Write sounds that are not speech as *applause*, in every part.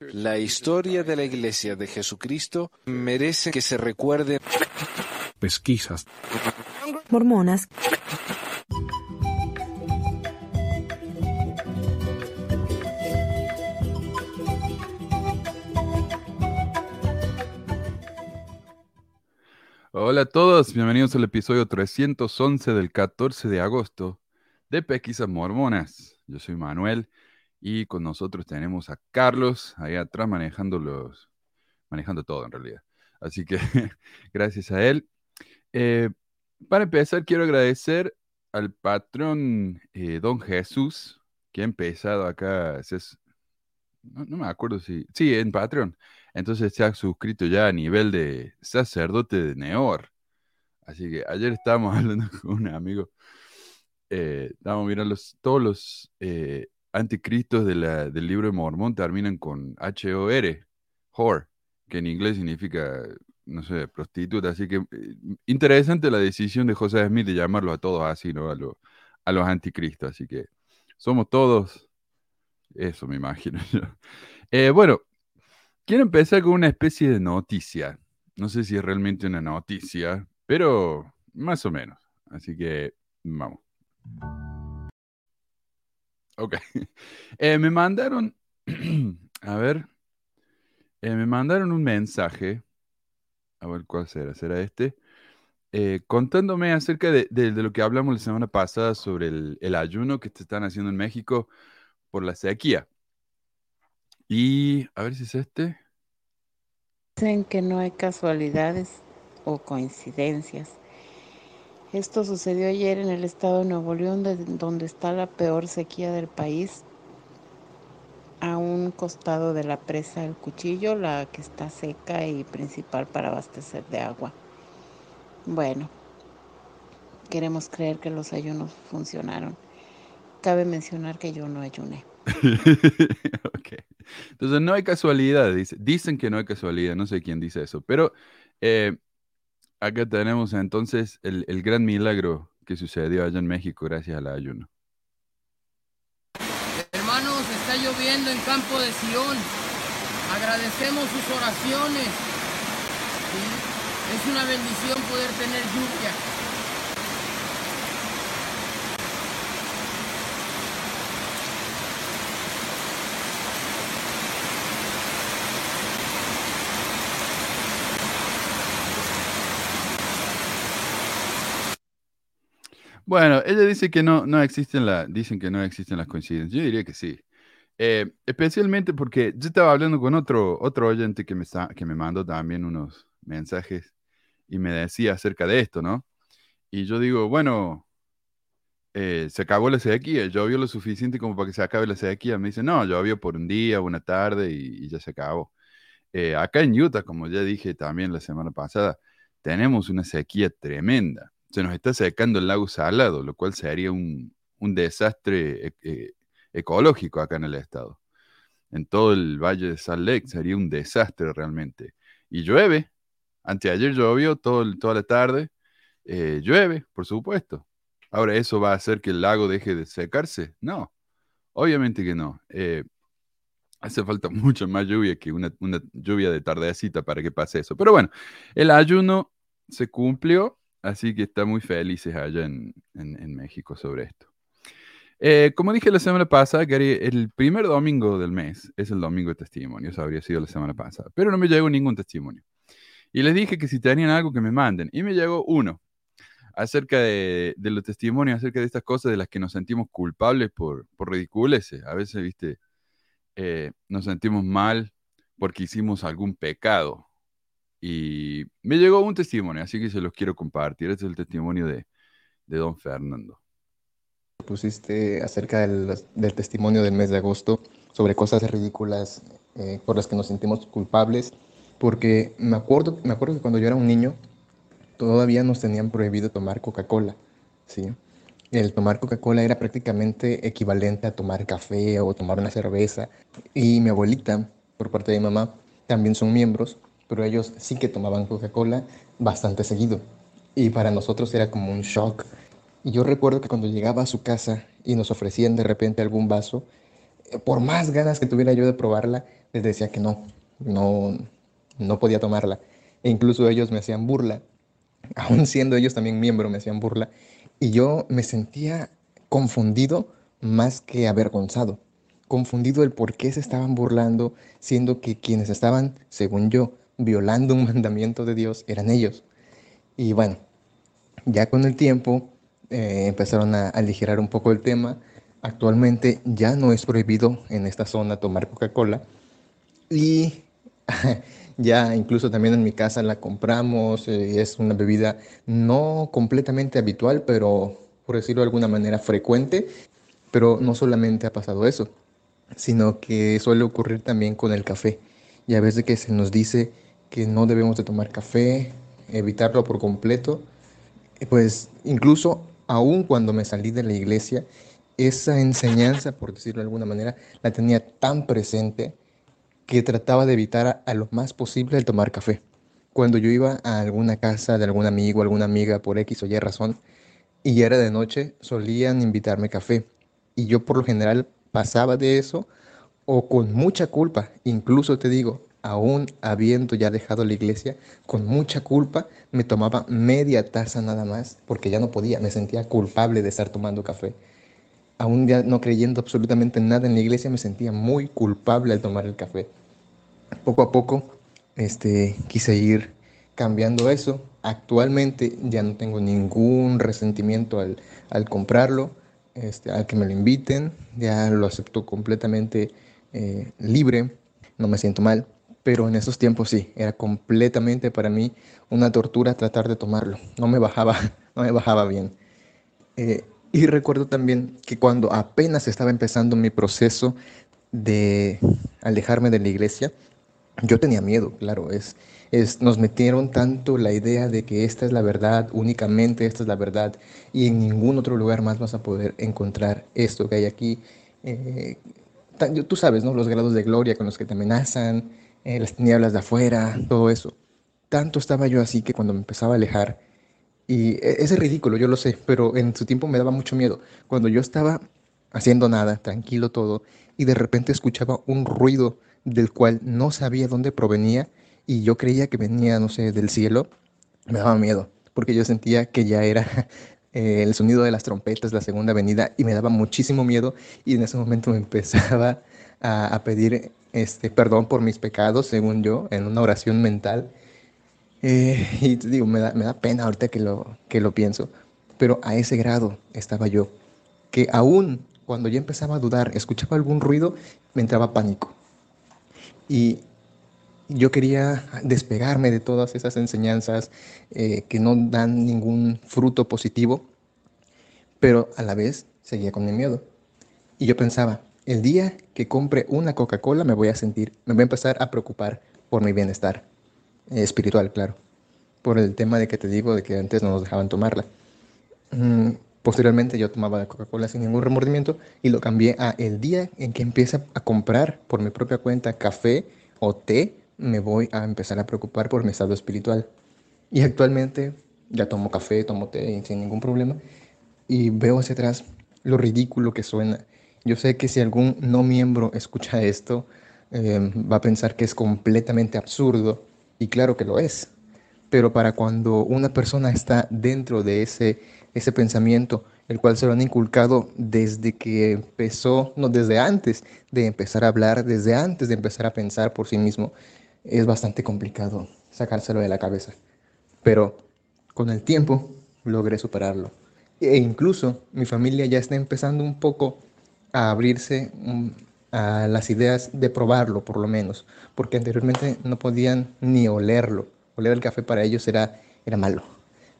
La historia de la Iglesia de Jesucristo merece que se recuerde. Pesquisas. Mormonas. Hola a todos, bienvenidos al episodio 311 del 14 de agosto de Pesquisas Mormonas. Yo soy Manuel y con nosotros tenemos a Carlos ahí atrás manejando los, manejando todo en realidad. Así que *laughs* gracias a él. Eh, para empezar, quiero agradecer al patrón eh, Don Jesús, que ha empezado acá, no, me acuerdo si, sí, en Patreon. Entonces se ha suscrito ya a nivel de sacerdote de Neor. Así que ayer estábamos *laughs* hablando con un amigo, eh, mirando todos los eh, anticristos del libro de Mormón terminan con H-O-R, whore, que en inglés significa, no sé, prostituta. Así que eh, interesante la decisión de José Smith de llamarlo a todos así, ¿no? A, a los anticristos. Así que somos todos, eso me imagino *laughs* yo. Eh, bueno, quiero empezar con una especie de noticia. No sé si es realmente una noticia, pero más o menos. Así que vamos. Ok. *laughs* Eh, me mandaron, *clears throat* a ver, eh, me mandaron un mensaje, a ver cuál será, será este, eh, contándome acerca de, lo que hablamos la semana pasada sobre el, ayuno que te están haciendo en México por la sequía. Y a ver si es este. Dicen que no hay casualidades o coincidencias. Esto sucedió ayer en el estado de Nuevo León, donde está la peor sequía del país, a un costado de la presa El Cuchillo, la que está seca y principal para abastecer de agua. Bueno, queremos creer que los ayunos funcionaron. Cabe mencionar que yo no ayuné. *laughs* Entonces no hay casualidad, dicen que no hay casualidad, no sé quién dice eso, pero eh, acá tenemos entonces el, el, gran milagro que sucedió allá en México gracias al ayuno. Hermanos, está lloviendo en campo de Sion. Agradecemos sus oraciones. Es una bendición poder tener lluvia. Bueno, ella dice que no, no existen la, dicen que no existen las coincidencias. Yo diría que sí. Eh, especialmente porque yo estaba hablando con otro, otro oyente que me, que me mandó también unos mensajes y me decía acerca de esto, ¿no? Y yo digo, bueno, eh, se acabó la sequía, llovió lo suficiente como para que se acabe la sequía. Me dice, no, llovió por un día, una tarde y, ya se acabó. Eh, acá en Utah, como ya dije también la semana pasada, tenemos una sequía tremenda se nos está secando el lago Salado, lo cual sería un, desastre e, e, ecológico acá en el estado. En todo el valle de Salt Lake sería un desastre realmente. Y llueve, anteayer llovió todo, toda la tarde, eh, llueve, por supuesto. Ahora, ¿eso va a hacer que el lago deje de secarse? No, obviamente que no. Eh, hace falta *laughs* mucho más lluvia que una, una lluvia de tardecita para que pase eso. Pero bueno, el ayuno se cumplió Así que está muy felices allá en, México sobre esto. Eh, como dije la semana pasada, que el primer domingo del mes es el domingo de testimonio, eso habría sido la semana pasada, pero no me llegó ningún testimonio. Y les dije que si tenían algo que me manden, y me llegó uno acerca de, los testimonios, acerca de estas cosas de las que nos sentimos culpables por, por ridiculeces. A veces, viste, eh, nos sentimos mal porque hicimos algún pecado y me llegó un testimonio, así que se los quiero compartir. Este es el testimonio de, de don Fernando. Pusiste acerca del, del, testimonio del mes de agosto sobre cosas ridículas eh, por las que nos sentimos culpables, porque me acuerdo, me acuerdo que cuando yo era un niño todavía nos tenían prohibido tomar Coca-Cola, ¿sí? El tomar Coca-Cola era prácticamente equivalente a tomar café o tomar una cerveza. Y mi abuelita, por parte de mi mamá, también son miembros pero ellos sí que tomaban Coca-Cola bastante seguido. Y para nosotros era como un shock. Y yo recuerdo que cuando llegaba a su casa y nos ofrecían de repente algún vaso, por más ganas que tuviera yo de probarla, les decía que no, no, no podía tomarla. E incluso ellos me hacían burla, *laughs* aún siendo ellos también miembros, me hacían burla. Y yo me sentía confundido más que avergonzado. Confundido el por qué se estaban burlando, siendo que quienes estaban, según yo, violando un *laughs* mandamiento de Dios eran ellos. Y bueno, ya con el tiempo eh, empezaron a aligerar un poco el tema. Actualmente ya no es prohibido en esta zona tomar Coca-Cola. Y *laughs* ya incluso también en mi casa la compramos. Eh, es una bebida no completamente habitual, pero por decirlo de alguna manera frecuente. Pero no solamente ha pasado eso, sino que suele ocurrir también con el café. Y a veces que se nos dice que no debemos de tomar café, evitarlo por completo, pues incluso aún cuando me salí de la iglesia, esa enseñanza, por decirlo de alguna manera, la tenía tan presente que trataba de evitar a, lo más posible el tomar café. Cuando yo iba a alguna casa de algún amigo, alguna amiga por X o Y razón, y era de noche, solían invitarme café. Y yo por lo general pasaba de eso o con mucha culpa, incluso te digo, aún habiendo ya dejado la iglesia, con mucha culpa, me tomaba media taza nada más, porque ya no podía, me sentía culpable de estar tomando café. Aún ya no creyendo absolutamente nada en la iglesia, me sentía muy culpable al tomar el café. Poco a poco, este, quise ir cambiando eso. Actualmente ya no tengo ningún resentimiento al, al comprarlo, este, al que me lo inviten, ya lo acepto completamente eh, libre, no me siento mal pero en esos tiempos sí, era completamente para mí una tortura tratar de tomarlo. No me bajaba, *laughs* no me bajaba bien. Eh, y recuerdo también que cuando apenas estaba empezando mi proceso de alejarme de la iglesia, yo tenía miedo, claro, es, es, nos metieron tanto la idea de que esta es la verdad, únicamente esta es la verdad, y en ningún otro lugar más vas a poder encontrar esto que hay aquí. Eh, tú sabes, ¿no? Los grados de gloria con los que te amenazan, eh, las tinieblas de afuera, todo eso. Tanto estaba yo así que cuando me empezaba a alejar, y e, es ridículo, yo lo sé, pero en su tiempo me daba mucho miedo. Cuando yo estaba haciendo nada, tranquilo todo, y de repente escuchaba un ruido del cual no sabía dónde provenía, y yo creía que venía, no sé, del cielo, me daba miedo, porque yo sentía que ya era *laughs* eh, el sonido de las trompetas, la segunda venida, y me daba muchísimo miedo, y en ese momento me empezaba a, pedir este, perdón por mis pecados, según yo, en una oración mental. Eh, *laughs* y digo, me da, me da pena ahorita que lo, que lo pienso, pero a ese grado estaba yo, que aún cuando ya empezaba a dudar, escuchaba algún ruido, me entraba pánico. Y yo quería despegarme de todas esas enseñanzas eh, que no dan ningún fruto positivo, pero a la vez seguía con mi miedo. Y yo pensaba, el día que compre una Coca-Cola me voy a sentir, me voy a empezar a preocupar por mi bienestar eh, espiritual, claro. Por el tema de que te digo de que antes no nos dejaban tomarla. Mm, posteriormente yo tomaba la Coca-Cola sin ningún remordimiento y lo cambié a el día en que empiece a comprar por mi propia cuenta café o té, me voy a empezar a preocupar por mi estado espiritual. Y actualmente ya tomo café, tomo té sin ningún problema y veo hacia atrás lo ridículo que suena yo sé que si algún no miembro escucha esto, em, va a pensar que es completamente absurdo, y claro que lo es. Pero para cuando una persona está dentro de ese, ese pensamiento, el cual se lo han inculcado desde que empezó, no, desde antes de empezar a hablar, desde antes de empezar a pensar por sí mismo, es bastante complicado sacárselo de la cabeza. Pero con el tiempo logré superarlo. E incluso mi familia ya está empezando un poco a abrirse mm, a las ideas de probarlo, por lo menos, porque anteriormente no podían ni olerlo. Oler el café para ellos era, era malo.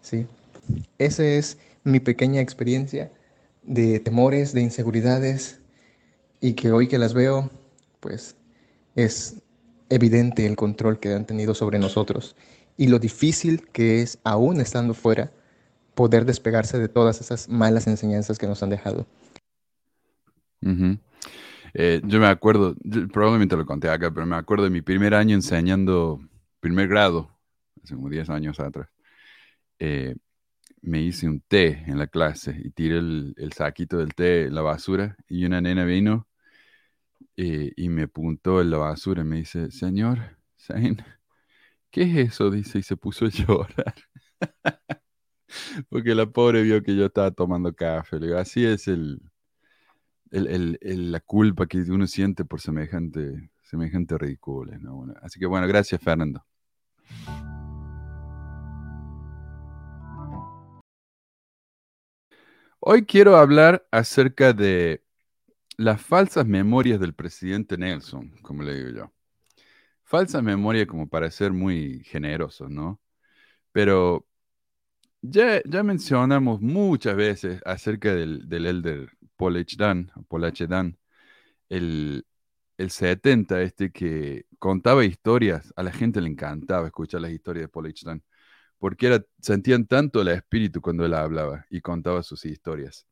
¿sí? Esa es mi pequeña experiencia de temores, de inseguridades, y que hoy que las veo, pues es evidente el control que han tenido sobre nosotros y lo difícil que es, aún estando fuera, poder despegarse de todas esas malas enseñanzas que nos han dejado. Eh, yo me acuerdo, probablemente lo conté acá, pero me acuerdo de mi primer año enseñando primer grado, hace como 10 años atrás. Eh, me hice un té en la clase y tiré el, saquito del té en la basura y una nena vino eh, y me apuntó en la basura y me dice, señor, ¿qué es eso? Dice, y se puso a llorar. *laughs* Porque la pobre vio que yo estaba tomando café. Así es el, el- el- el- la culpa que uno siente por semejante, semejante ridículo. ¿no? Bueno, así que bueno, gracias Fernando. Hoy quiero hablar acerca de las falsas memorias del presidente Nelson, como le digo yo. Falsas memorias como para ser muy generosos, ¿no? Pero ya, ya mencionamos muchas veces acerca del, del elder Paul H. Dan, Paul H. Dan, el, el 70 este que contaba historias, a la gente le encantaba escuchar las historias de Paul H. Dan, porque era, sentían tanto el espíritu cuando él hablaba y contaba sus historias.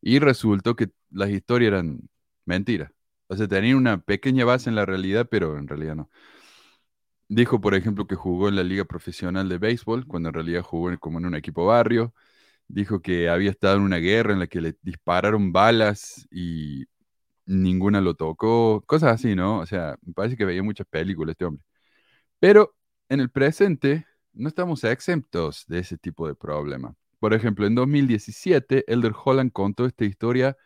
Y resultó que las historias eran mentiras. O sea, tenían una pequeña base en la realidad, pero en realidad no. Dijo, por ejemplo, que jugó en la liga profesional de béisbol, cuando en realidad jugó como en un equipo barrio. Dijo que había estado en una guerra en la que le dispararon balas y ninguna lo tocó. Cosas así, ¿no? O sea, me parece que veía muchas películas este hombre. Pero en el presente no estamos exentos de ese tipo de problema. Por ejemplo, en 2017, Elder Holland contó esta historia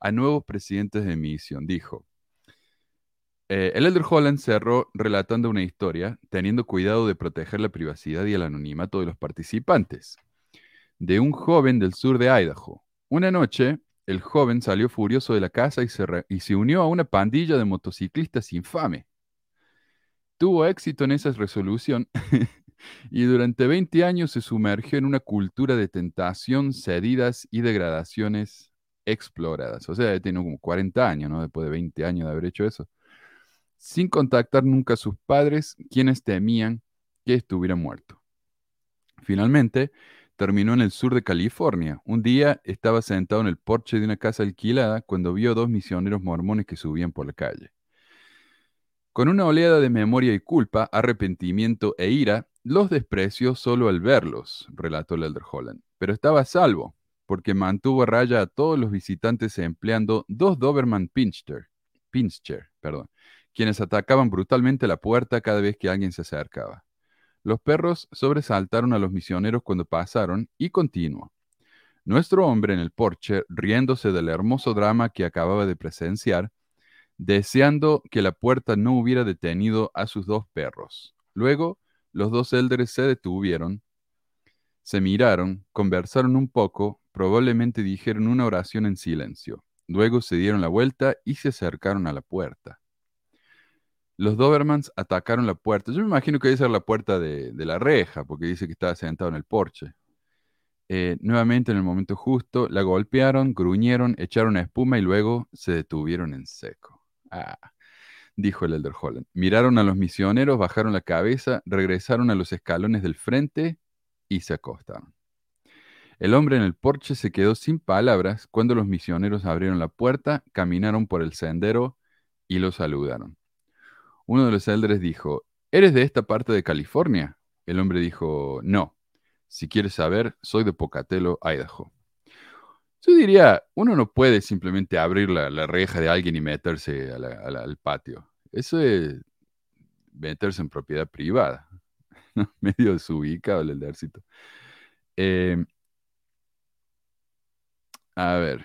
a nuevos presidentes de misión. Dijo, eh, el Elder Holland cerró relatando una historia, teniendo cuidado de proteger la privacidad y el anonimato de los participantes, de un joven del sur de Idaho. Una noche, el joven salió furioso de la casa y se, y se unió a una pandilla de motociclistas infame. Tuvo éxito en esa resolución *laughs* y durante 20 años se sumergió en una cultura de tentación, cedidas y degradaciones exploradas. O sea, tiene como 40 años, ¿no? Después de 20 años de haber hecho eso sin contactar nunca a sus padres, quienes temían que estuviera muerto. Finalmente, terminó en el sur de California. Un día estaba sentado en el porche de una casa alquilada cuando vio dos misioneros mormones que subían por la calle. Con una oleada de memoria y culpa, arrepentimiento e ira, los despreció solo al verlos, relató el Elder Holland. Pero estaba a salvo, porque mantuvo a raya a todos los visitantes empleando dos Doberman Pinscher, Pinscher, perdón, quienes atacaban brutalmente la puerta cada vez que alguien se acercaba. Los perros sobresaltaron a los misioneros cuando pasaron y continuó. Nuestro hombre en el porche, riéndose del hermoso drama que acababa de presenciar, deseando que la puerta no hubiera detenido a sus dos perros. Luego, los dos élderes se detuvieron, se miraron, conversaron un poco, probablemente dijeron una oración en silencio. Luego se dieron la vuelta y se acercaron a la puerta. Los Dobermans atacaron la puerta. Yo me imagino que esa era la puerta de, de la reja, porque dice que estaba sentado en el porche. Eh, nuevamente, en el momento justo, la golpearon, gruñeron, echaron espuma y luego se detuvieron en seco. Ah, dijo el Elder Holland. Miraron a los misioneros, bajaron la cabeza, regresaron a los escalones del frente y se acostaron. El hombre en el porche se quedó sin palabras cuando los misioneros abrieron la puerta, caminaron por el sendero y lo saludaron. Uno de los élderes dijo, ¿eres de esta parte de California? El hombre dijo, no. Si quieres saber, soy de Pocatello, Idaho. Yo diría, uno no puede simplemente abrir la, reja de alguien y meterse al patio. Eso es meterse en propiedad privada. *laughs* Medio desubicado el ejército. Eh, a ver.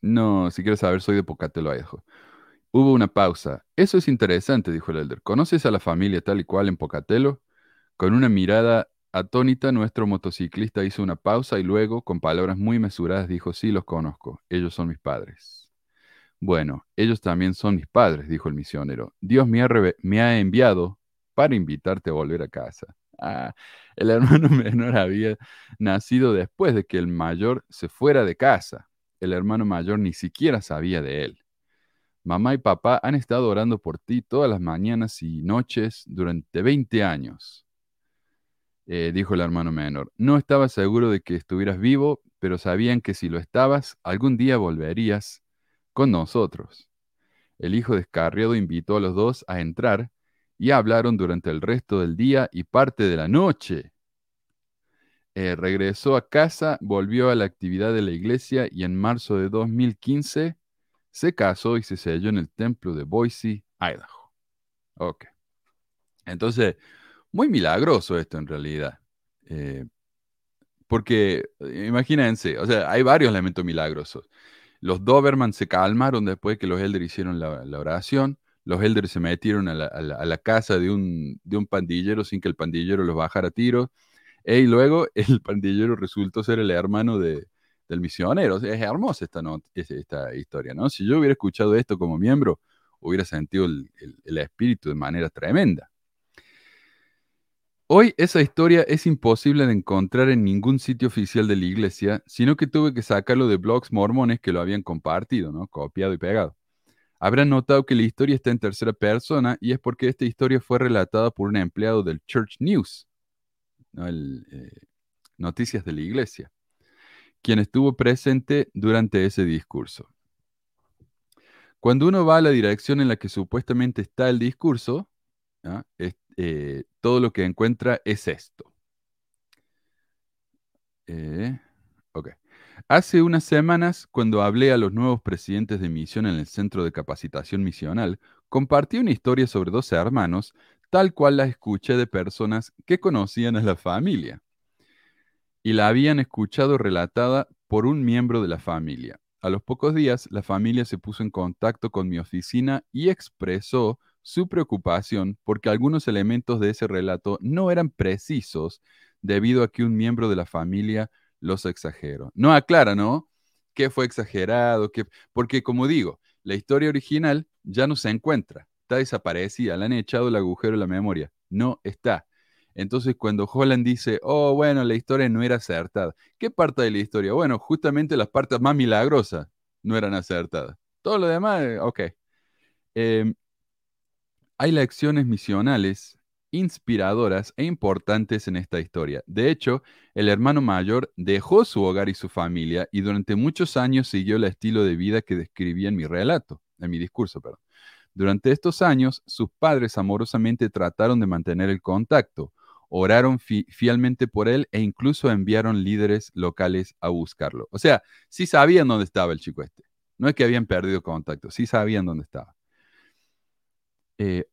No, si quieres saber, soy de Pocatello, Idaho. Hubo una pausa. Eso es interesante, dijo el elder. ¿Conoces a la familia tal y cual en Pocatello? Con una mirada atónita, nuestro motociclista hizo una pausa y luego, con palabras muy mesuradas, dijo, sí, los conozco. Ellos son mis padres. Bueno, ellos también son mis padres, dijo el misionero. Dios me ha, me ha enviado para invitarte a volver a casa. Ah, el *laughs* hermano menor había nacido después de que el mayor se fuera de casa. El hermano mayor ni siquiera sabía de él. Mamá y papá han estado orando por ti todas las mañanas y noches durante 20 años, eh, dijo el hermano menor. No estaba seguro de que estuvieras vivo, pero sabían que si lo estabas, algún día volverías con nosotros. El hijo descarriado invitó a los dos a entrar y hablaron durante el resto del día y parte de la noche. Eh, regresó a casa, volvió a la actividad de la iglesia y en marzo de 2015 se casó y se selló en el templo de Boise, Idaho. Ok. Entonces, muy milagroso esto en realidad. Eh, porque, eh, imagínense, o sea, hay varios elementos milagrosos. Los Doberman se calmaron después que los elders hicieron la, oración. Los elders se metieron a la casa de un, de un pandillero sin que el pandillero los bajara a tiros. E, y luego el *laughs* pandillero resultó ser el hermano de, del misionero. Es hermosa esta, esta historia, ¿no? Si yo hubiera escuchado esto como miembro, hubiera sentido el, el- el espíritu de manera tremenda. Hoy esa historia es imposible de encontrar en ningún sitio oficial de la iglesia, sino que tuve que sacarlo de blogs mormones que lo habían compartido, ¿no? Copiado y pegado. Habrán notado que la historia está en tercera persona y es porque esta historia fue relatada por un empleado del Church News, ¿no? El, eh, Noticias de la Iglesia, quien estuvo presente durante ese discurso. Cuando uno va a la dirección en la que supuestamente está el discurso, eh, todo lo que encuentra es esto. Eh. Hace unas semanas, cuando hablé a los nuevos presidentes de misión en el Centro de Capacitación Misional, compartí una historia sobre dos hermanos, tal cual la escuché de personas que conocían a la familia y la habían escuchado relatada por un miembro de la familia. A los pocos días, la familia se puso en contacto con mi oficina y expresó su preocupación porque algunos elementos de ese relato no eran precisos debido a que un miembro de la familia los exageró. No aclara, ¿no? ¿Qué fue exagerado? ¿Qué... Porque como digo, la historia original ya no se encuentra, está desaparecida, le han echado el agujero en la memoria, no está. Entonces, cuando Holland dice, oh, bueno, la historia no era acertada, ¿qué parte de la historia? Bueno, justamente las partes más milagrosas no eran acertadas. Todo lo demás, eh, ok. Eh, hay lecciones misionales inspiradoras e importantes en esta historia. De hecho, el hermano mayor dejó su hogar y su familia y durante muchos años siguió el estilo de vida que describía en mi relato, en mi discurso, perdón. Durante estos años, sus padres amorosamente trataron de mantener el contacto, oraron fi fielmente por él e incluso enviaron líderes locales a buscarlo. O sea, sí sabían dónde estaba el chico este. No es que habían perdido contacto, sí sabían dónde estaba. Eh,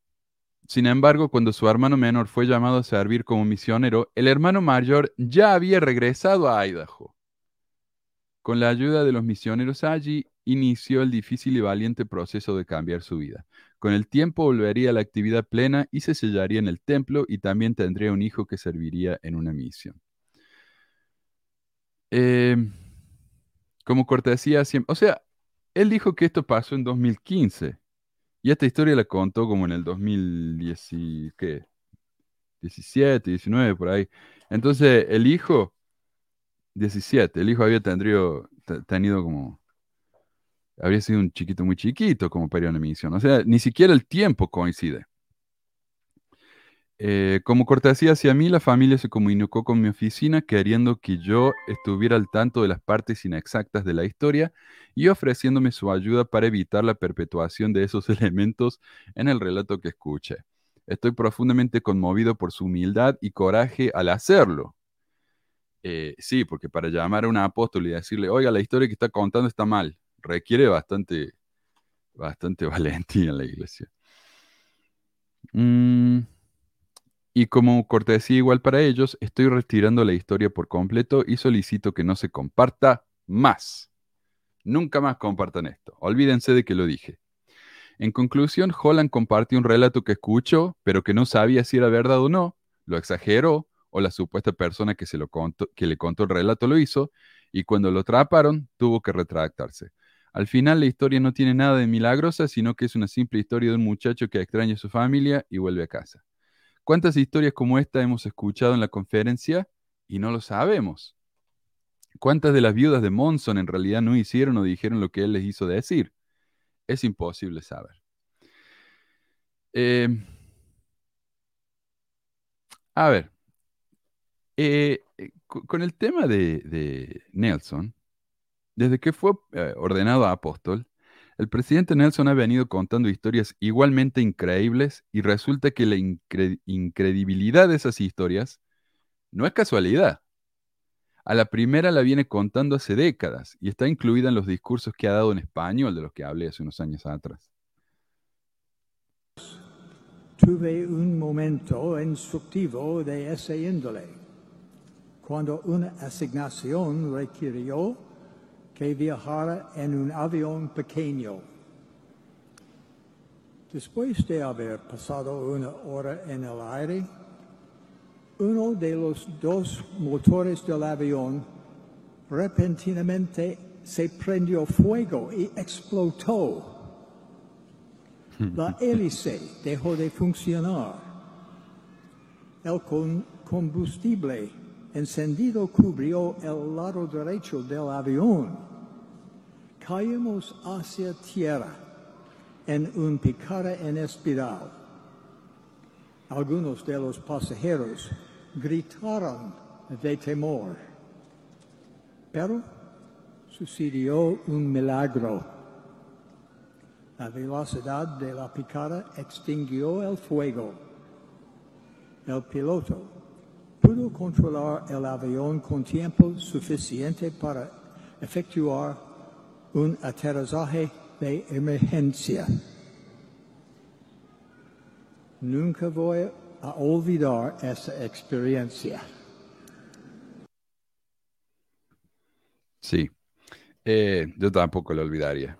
sin embargo, cuando su hermano menor fue llamado a servir como misionero, el hermano mayor ya había regresado a Idaho. Con la ayuda de los misioneros allí, inició el difícil y valiente proceso de cambiar su vida. Con el tiempo volvería a la actividad plena y se sellaría en el templo y también tendría un hijo que serviría en una misión. Eh, como cortesía, siempre, o sea, él dijo que esto pasó en 2015 y esta historia la contó como en el 2010, y- ¿qué? 17, 19, por ahí. Entonces, el hijo, 17, el hijo había tendrido, te- tenido como, habría sido un chiquito muy chiquito como para ir a misión. O sea, ni siquiera el tiempo coincide. Eh, como cortesía hacia mí, la familia se comunicó con mi oficina queriendo que yo estuviera al tanto de las partes inexactas de la historia y ofreciéndome su ayuda para evitar la perpetuación de esos *laughs* elementos en el relato que escuché. Estoy profundamente conmovido por su humildad y coraje al hacerlo. Eh, sí, porque para llamar a un apóstol y decirle, oiga, la historia que está contando está mal, requiere bastante, bastante *laughs* valentía en la iglesia. Mm, y como cortesía igual para ellos, estoy retirando la historia por completo y solicito que no se comparta más. Nunca más compartan esto. Olvídense de que lo dije. En conclusión, Holland compartió un relato que escuchó, pero que no sabía si era verdad o no, lo exageró, o la supuesta persona que, se lo contó, que le contó el relato lo hizo, y cuando lo atraparon, tuvo que retractarse. Al final, la historia no tiene nada de milagrosa, sino que es una simple historia de un muchacho que extraña a su familia y vuelve a casa. ¿Cuántas historias como esta hemos escuchado en la conferencia y no lo sabemos? ¿Cuántas de las viudas de Monson en realidad no hicieron o dijeron lo que él les hizo decir? Es imposible saber. Eh, a ver, eh, eh, co- con el tema de Nelson, desde que fue eh, ordenado apóstol, el presidente Nelson ha venido contando historias igualmente increíbles y resulta que la incre- incredibilidad de esas historias no es casualidad. A la primera la viene contando hace décadas y está incluida en los discursos que ha dado en español de los que hablé hace unos años atrás. Tuve un momento instructivo de ese índole, cuando una asignación requirió que viajara en un avión pequeño. Después de haber pasado una hora en el aire, uno de los dos motores del avión repentinamente se prendió fuego y explotó. La hélice dejó de funcionar. El combustible encendido cubrió el lado derecho del avión. Caímos hacia tierra en un picada en espiral. Algunos de los pasajeros gritaron de temor. Pero sucedió un milagro. La velocidad de la picada extinguió el fuego. El piloto pudo controlar el avión con tiempo suficiente para efectuar un aterrizaje de emergencia. Nunca voy a olvidar esa experiencia. Sí, eh, yo tampoco lo olvidaría.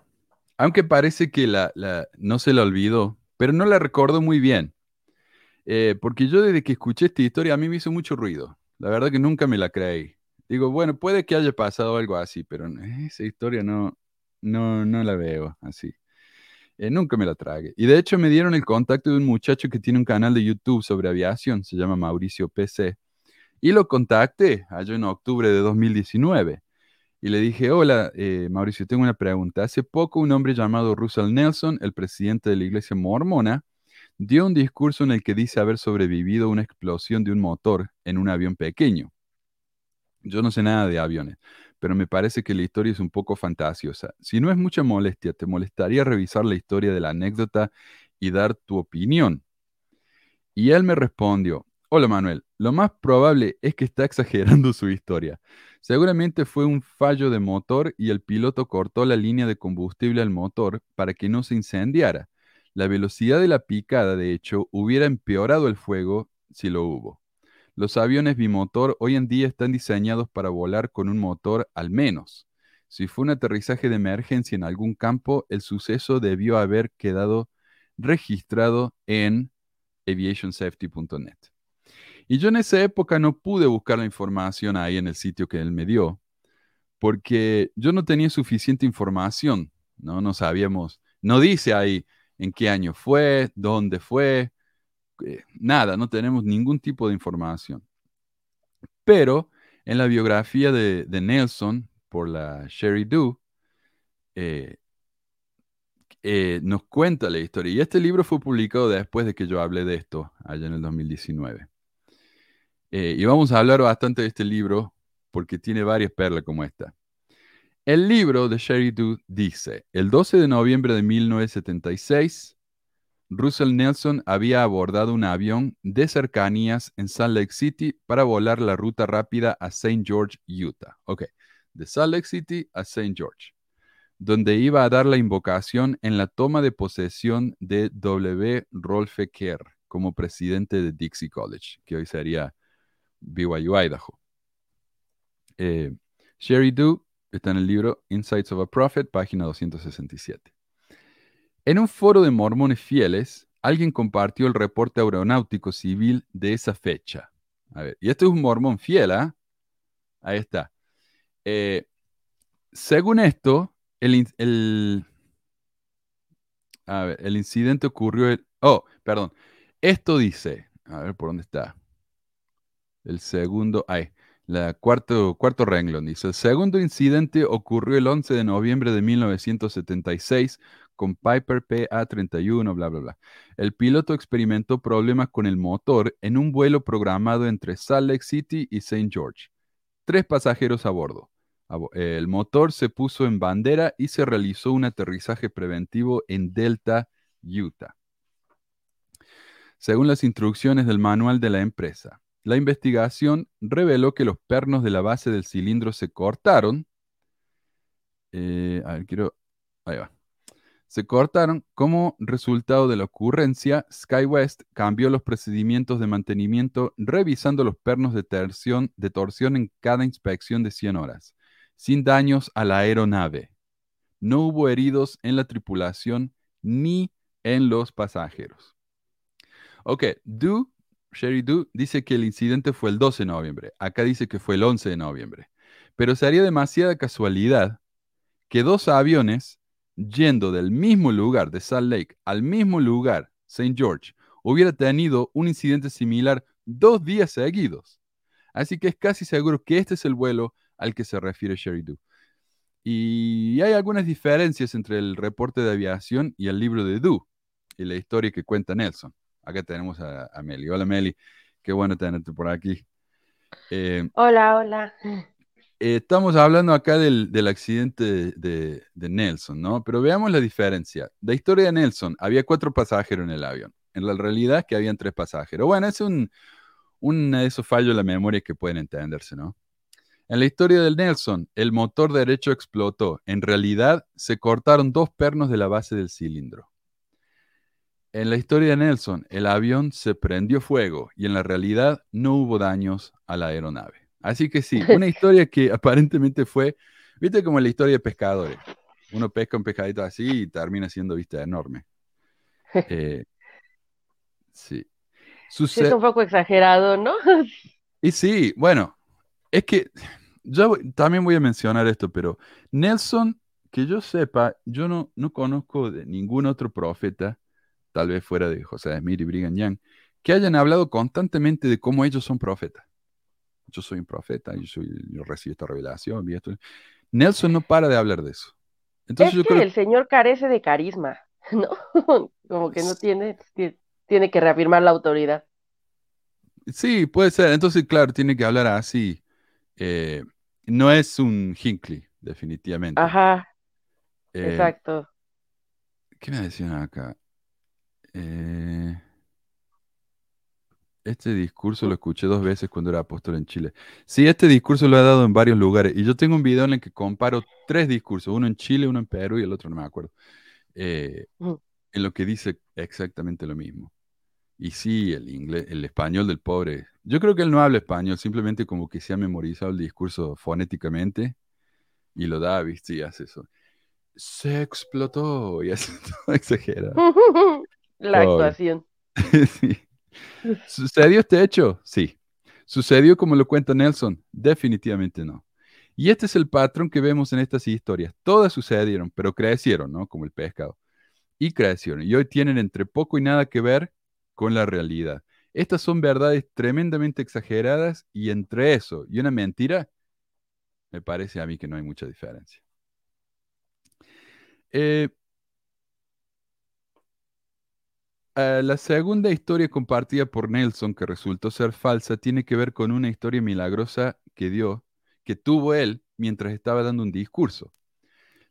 Aunque parece que la, la- no se la olvidó, pero no la recordó muy bien. Eh, porque yo desde que escuché esta historia a mí me hizo mucho ruido. La verdad que nunca me la creí. Digo, bueno, puede que haya pasado algo así, pero esa historia no, no, no la veo así. Eh, nunca me la tragué. Y de hecho me dieron el contacto de un muchacho que tiene un canal de YouTube sobre aviación, se llama Mauricio PC, y lo contacté allá en octubre de 2019. Y le dije, hola, eh, Mauricio, tengo una pregunta. Hace poco un hombre llamado Russell Nelson, el presidente de la iglesia mormona, dio un discurso en el que dice haber sobrevivido a una explosión de un motor en un avión pequeño. Yo no sé nada de aviones, pero me parece que la historia es un poco fantasiosa. Si no es mucha molestia, ¿te molestaría revisar la historia de la anécdota y dar tu opinión? Y él me respondió, hola Manuel, lo más probable es que está exagerando *laughs* su historia. Seguramente fue un fallo de motor y el piloto cortó la línea de combustible al motor para que no se incendiara. La velocidad de la picada, de hecho, hubiera empeorado el fuego si lo hubo. Los aviones bimotor hoy en día están diseñados para volar con un motor al menos. Si fue un aterrizaje de emergencia en algún campo, el suceso debió haber quedado registrado en aviationsafety.net. Y yo en esa época no pude buscar la información ahí en el sitio que él me dio, porque yo no tenía suficiente información, ¿no? No sabíamos, no dice ahí en qué año fue, dónde fue, eh, nada, no tenemos ningún tipo de información. Pero en la biografía de, Nelson por la Sherry Do, eh, eh, nos cuenta la historia. Y este libro fue publicado después de que yo hablé de esto, allá en el 2019. Eh, y vamos a hablar bastante de este libro porque tiene varias perlas como esta. El libro de Sherry Do dice, el 12 de noviembre de 1976, Russell Nelson había abordado un avión de cercanías en Salt Lake City para volar la ruta rápida a St. George, Utah. Ok, de Salt Lake City a St. George, donde iba a dar la invocación en la toma de posesión de W. Rolfe Kerr como presidente de Dixie College, que hoy sería BYU Idaho. Eh, Sherry Do está en el libro Insights of a Prophet, página 267. En un foro de mormones fieles, alguien compartió el reporte aeronáutico civil de esa fecha. Y este es un mormón fiel, ¿ah? Ahí está. Eh, según esto, el, incidente ocurrió el... Oh, perdón. Esto dice, a ver por dónde está. El segundo, ay, la cuarto, cuarto renglón dice, el segundo incidente ocurrió el 11 de noviembre de 1976 con Piper PA-31, bla, bla, bla. El piloto experimentó problemas con el motor en un vuelo programado entre Salt Lake City y St. George. Tres pasajeros a bordo. El motor se puso en bandera y se realizó un aterrizaje preventivo en Delta, Utah. Según las instrucciones del manual de la empresa, la investigación reveló que los pernos de la base del cilindro se cortaron. Eh, a ver, quiero. Ahí va. Se cortaron. Como resultado de la ocurrencia, SkyWest cambió los procedimientos de mantenimiento revisando los pernos de, torsión, en cada inspección de 100 horas, sin daños a la aeronave. No hubo heridos en la tripulación ni en los pasajeros. Ok, Du, Sherry Du, dice que el incidente fue el 12 de noviembre. Acá dice que fue el 11 de noviembre. Pero sería demasiada casualidad que dos aviones yendo del mismo lugar de Salt Lake al mismo lugar, St. George, hubiera tenido un incidente similar dos días seguidos. Así que es casi seguro que este es el vuelo al que se refiere Sherry Du. Y hay algunas diferencias entre el reporte de aviación y el libro de Du y la historia que cuenta Nelson. Acá tenemos a, Meli. Hola Meli, qué bueno tenerte por aquí. Eh, hola, hola. Eh, estamos hablando acá del, accidente de, Nelson, ¿no? Pero veamos la diferencia. La historia de Nelson, había cuatro pasajeros en el avión. En la realidad que habían tres pasajeros. Bueno, es un, un de esos fallos de la memoria que pueden entenderse, ¿no? En la historia del Nelson, el motor derecho explotó. En realidad, se cortaron dos pernos de la base del cilindro. En la historia de Nelson, el avión se prendió fuego y en la realidad no hubo daños a la aeronave. Así que sí, una *laughs* historia que aparentemente fue, viste como la historia de pescadores. Uno pesca un pescadito así y termina siendo vista enorme. Eh, sí. es un poco exagerado, ¿no? *laughs* y sí, bueno, es que yo también voy a mencionar esto, pero Nelson, que yo sepa, yo no, no conozco de ningún otro profeta tal vez fuera de José Smith y Brigham Young, que hayan hablado constantemente de cómo ellos son profetas. Yo soy un profeta, yo, soy, yo recibo esta revelación. Y esto. Nelson no para de hablar de eso. Entonces, es yo que creo... el Señor carece de carisma, *laughs* ¿no? Como que no tiene, tiene que reafirmar la autoridad. Sí, puede ser. Entonces, claro, tiene que hablar así. Eh, no es un Hinckley, definitivamente. Ajá. Eh, Exacto. ¿Qué me decían acá? Eh, este discurso lo escuché dos veces cuando era apóstol en Chile. Sí, este discurso lo he dado en varios lugares. Y yo tengo un video en el que comparo tres discursos, uno en Chile, uno en Perú y el otro no me acuerdo. Eh, en lo que dice exactamente lo mismo. Y sí, el inglés, el español del pobre. Yo creo que él no habla español, simplemente como que se ha memorizado el discurso fonéticamente y lo da, ¿viste? Y hace eso. Se explotó y hace *laughs* todo exagerado. *laughs* La actuación. *laughs* ¿Sucedió este hecho? Sí. ¿Sucedió como lo cuenta Nelson? Definitivamente no. Y este es el patrón que vemos en estas historias. Todas sucedieron, pero crecieron, ¿no? Como el pescado. Y crecieron. Y hoy tienen entre poco y nada que ver con la realidad. Estas son verdades tremendamente exageradas y entre eso y una mentira, me parece a mí que no hay mucha diferencia. Eh, Eh, la segunda historia compartida por Nelson, que resultó ser falsa, tiene que ver con una historia milagrosa que dio, que tuvo él mientras estaba dando un discurso.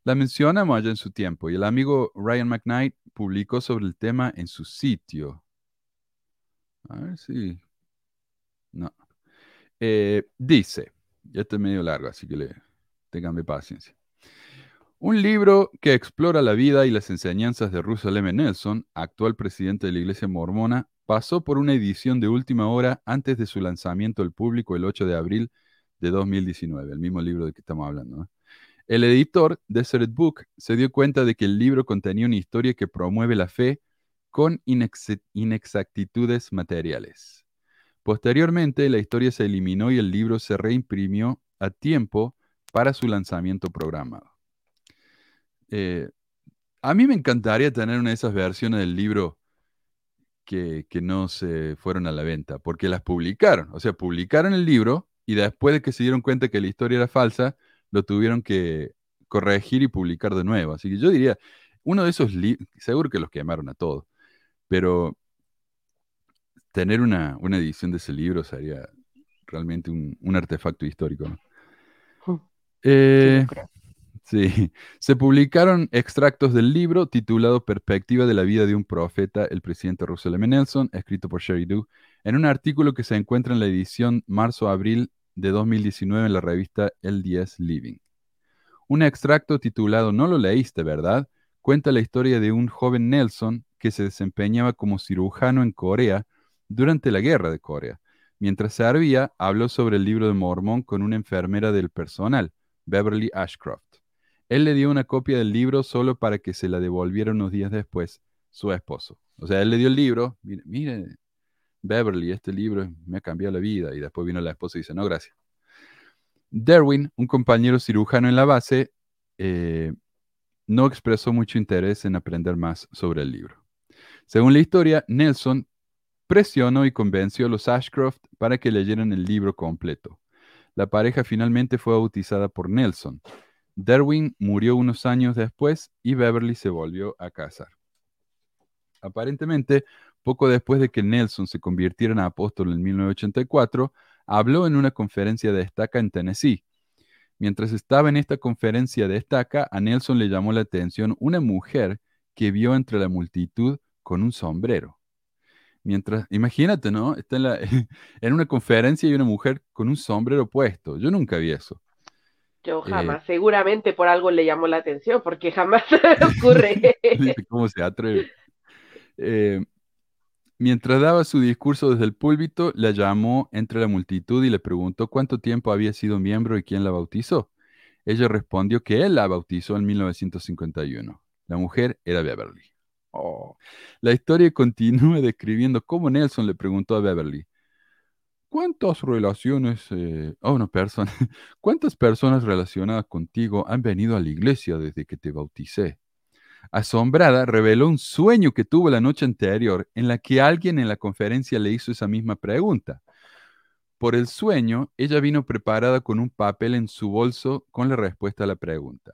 La mencionamos allá en su tiempo y el amigo Ryan McKnight publicó sobre el tema en su sitio. A ver si. No. Eh, dice, ya está medio largo, así que le, tenganme paciencia. Un libro que explora la vida y las enseñanzas de Russell M. Nelson, actual presidente de la Iglesia Mormona, pasó por una edición de última hora antes de su lanzamiento al público el 8 de abril de 2019, el mismo libro de que estamos hablando. El editor, Desert Book, se dio cuenta de que el libro contenía una historia que promueve la fe con inexactitudes materiales. Posteriormente, la historia se eliminó y el libro se reimprimió a tiempo para su lanzamiento programado. Eh, a mí me encantaría tener una de esas versiones del libro que, no se fueron a la venta, porque las publicaron. O sea, publicaron el libro y después de que se dieron cuenta que la historia era falsa, lo tuvieron que corregir y publicar de nuevo. Así que yo diría, uno de esos libros, seguro que los quemaron a todos, pero tener una, edición de ese libro sería realmente un, artefacto histórico. ¿no? Sí, se publicaron extractos del libro titulado Perspectiva de la vida de un profeta, el presidente Russell M. Nelson, escrito por Sherry Du, en un artículo que se encuentra en la edición marzo-abril de 2019 en la revista LDS Living. Un extracto titulado No lo leíste, ¿verdad? cuenta la historia de un joven Nelson que se desempeñaba como cirujano en Corea durante la guerra de Corea. Mientras servía, habló sobre el libro de Mormón con una enfermera del personal, Beverly Ashcroft. Él le dio una copia del libro solo para que se la devolviera unos días después su esposo. O sea, él le dio el libro, mire, mire, Beverly, este libro me ha cambiado la vida. Y después vino la esposa y dice, no, gracias. Derwin, un compañero cirujano en la base, eh, no expresó mucho interés en aprender más sobre el libro. Según la historia, Nelson presionó y convenció a los Ashcroft para que leyeran el libro completo. La pareja finalmente fue bautizada por Nelson. Derwin murió unos años después y Beverly se volvió a casar. Aparentemente, poco después de que Nelson se convirtiera en apóstol en 1984, habló en una conferencia de estaca en Tennessee. Mientras estaba en esta conferencia de estaca, a Nelson le llamó la atención una mujer que vio entre la multitud con un sombrero. Mientras, imagínate, ¿no? Está en, la, *laughs* en una conferencia y una mujer con un sombrero puesto. Yo nunca vi eso. Yo Eh, jamás, seguramente por algo le llamó la atención, porque jamás *laughs* se *laughs* ocurre. ¿Cómo se atreve? Eh, mientras daba su discurso desde el púlpito, la llamó entre la multitud y le preguntó cuánto tiempo había sido miembro y quién la bautizó. Ella respondió que él la bautizó en 1951. La mujer era Beverly. Oh. La historia continúa *laughs* describiendo cómo Nelson le preguntó a Beverly, ¿cuántas relaciones, eh, oh no, persona, *laughs* cuántas personas relacionadas contigo han venido a la iglesia desde que te bauticé? Asombrada, reveló un sueño que tuvo la noche anterior en la que alguien en la conferencia le hizo esa misma pregunta. Por el sueño, ella vino preparada con un papel en su bolso con la respuesta a la pregunta.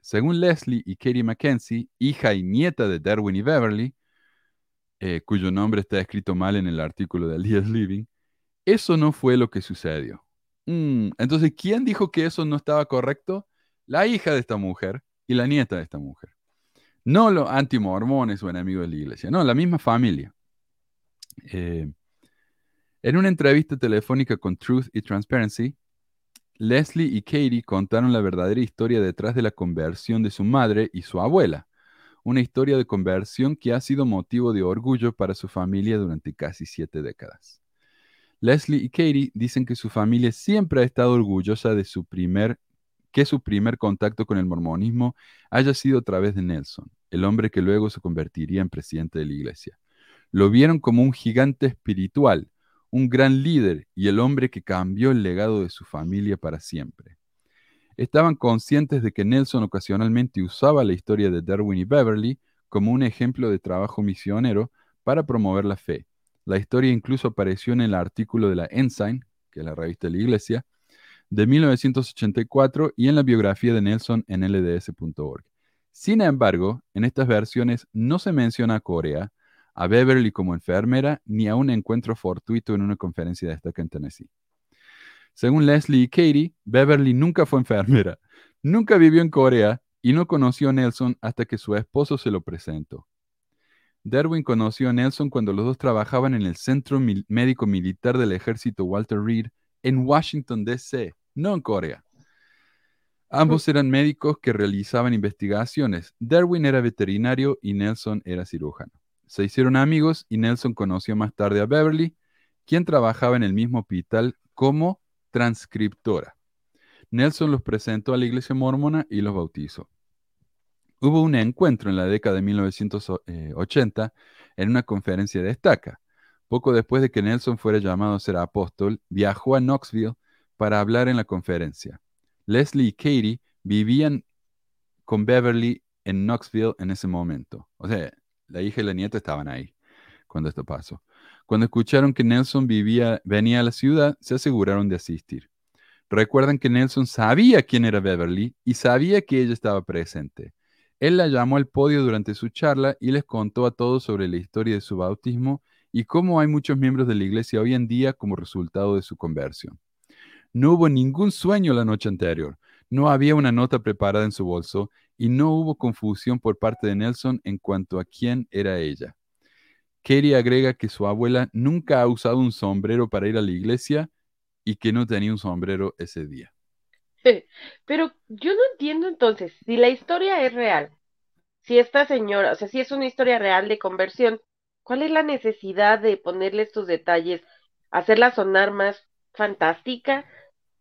Según Leslie y Katie Mackenzie, hija y nieta de Darwin y Beverly, eh, cuyo nombre está escrito mal en el artículo del *laughs* Díaz Living, eso no fue lo que sucedió. Mm, entonces, ¿quién dijo que eso no estaba correcto? La hija de esta mujer y la nieta de esta mujer. No los antimormones o enemigos de la iglesia, no, la misma familia. Eh, en una entrevista telefónica con Truth y Transparency, Leslie y Katie contaron la verdadera historia detrás de la conversión de su madre y su abuela, una historia de conversión que ha sido motivo de orgullo para su familia durante casi siete décadas. Leslie y Katie dicen que su familia siempre ha estado orgullosa de su primer que su primer contacto con el mormonismo haya sido a través de Nelson, el hombre que luego se convertiría en presidente de la iglesia. Lo vieron como un gigante espiritual, un gran líder y el hombre que cambió el legado de su familia para siempre. Estaban conscientes de que Nelson ocasionalmente usaba la historia de Darwin y Beverly como un ejemplo de trabajo misionero para promover la fe. La historia incluso apareció en el artículo de la Ensign, que es la revista de la iglesia, de 1984 y en la biografía de Nelson en lds.org. Sin embargo, en estas versiones no se menciona a Corea, a Beverly como enfermera, ni a un encuentro fortuito en una conferencia de estaca en Tennessee. Según Leslie y Katie, Beverly nunca fue enfermera, nunca vivió en Corea y no conoció a Nelson hasta que su esposo se lo presentó. Derwin conoció a Nelson cuando los dos trabajaban en el Centro Médico Militar del Ejército Walter Reed en Washington, D.C., no en Corea. Ambos eran médicos que realizaban investigaciones. Derwin era veterinario y Nelson era cirujano. Se hicieron amigos y Nelson conoció más tarde a Beverly, quien trabajaba en el mismo hospital como transcriptora. Nelson los presentó a la iglesia mormona y los bautizó. Hubo un encuentro en la década de 1980 en una conferencia de estaca. Poco después de que Nelson fuera llamado a ser apóstol, viajó a Knoxville para hablar en la conferencia. Leslie y Katie vivían con Beverly en Knoxville en ese momento. O sea, la hija y la nieta estaban ahí cuando esto pasó. Cuando escucharon que Nelson vivía, venía a la ciudad, se aseguraron de asistir. Recuerdan que Nelson sabía quién era Beverly y sabía que ella estaba presente. Él la llamó al podio durante su charla y les contó a todos sobre la historia de su bautismo y cómo hay muchos miembros de la iglesia hoy en día como resultado de su conversión. No hubo ningún sueño la noche anterior. No había una nota preparada en su bolso y no hubo confusión por parte de Nelson en cuanto a quién era ella. Katie agrega que su abuela nunca ha usado un sombrero para ir a la iglesia y que no tenía un sombrero ese día. *laughs* Pero yo no entiendo entonces, si la historia es real, si esta señora, o sea, si es una historia real de conversión, ¿cuál es la necesidad de ponerle estos detalles, hacerla sonar más fantástica,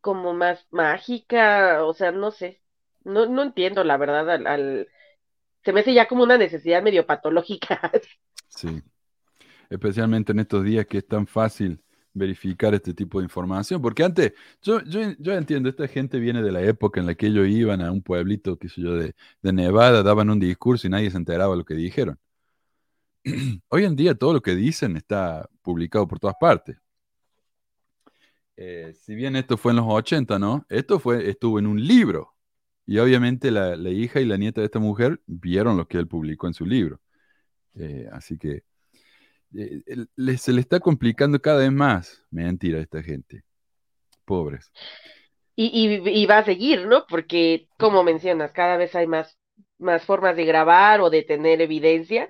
como más mágica? O sea, no sé, no, no entiendo la verdad al, al... Se me hace ya como una necesidad medio patológica. *laughs* Sí, especialmente en estos días que es tan fácil verificar este tipo de información, porque antes, yo, yo, yo, entiendo, esta gente viene de la época en la que ellos iban a un pueblito, qué sé yo, de, de Nevada, daban un discurso y nadie se enteraba de lo que dijeron. *clears throat* Hoy en día todo lo que dicen está publicado por todas partes. Eh, si bien esto fue en los 80, ¿no? Esto fue, estuvo en un libro. Y obviamente la, hija y la nieta de esta mujer vieron lo que él publicó en su libro. Eh, así que eh, se le está complicando cada vez más. Mentira a esta gente. Pobres. Y, va a seguir, ¿no? Porque, como mencionas, cada vez hay más, más formas de grabar o de tener evidencia,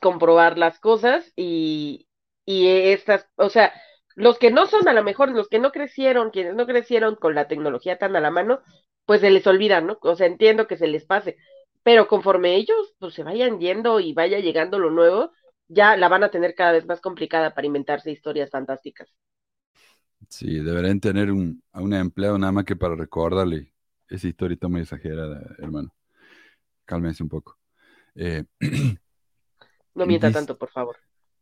comprobar las cosas y, y estas, o sea, los que no son a lo mejor, los que no crecieron, quienes no crecieron con la tecnología tan a la mano, pues se les olvida, ¿no? O sea, entiendo que se les pase, pero conforme ellos pues se vayan yendo y vaya llegando lo nuevo, ya la van a tener cada vez más complicada para inventarse historias fantásticas. Sí, deberían tener un, a un empleado nada más que para recordarle esa historia está muy exagerada, hermano. Cálmense un poco. Eh, *clears throat* no mienta dice, tanto, por favor.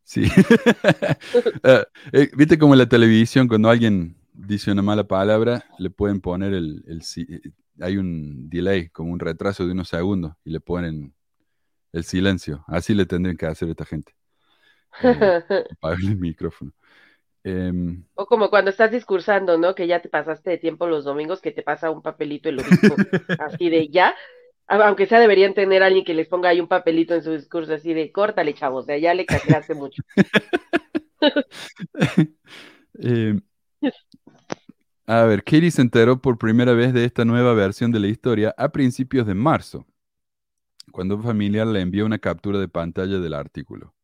Sí. uh, *laughs* eh, Viste como en la televisión, cuando alguien dice una mala palabra, le pueden poner el, el, el, hay un delay, como un retraso de unos segundos, y le ponen el silencio. Así le tendrían que hacer a esta gente. Eh, *laughs* el micrófono. Eh, o como cuando estás discursando, ¿no? Que ya te pasaste de tiempo los domingos, que te pasa un papelito el obispo, *laughs* así de ya. Aunque sea, deberían tener a alguien que les ponga ahí un papelito en su discurso, así de córtale, chavos, de allá le castigaste mucho. *laughs* eh, a ver, Katie se enteró por primera vez de esta nueva versión de la historia a principios de marzo, cuando un familiar le envió una captura de pantalla del artículo.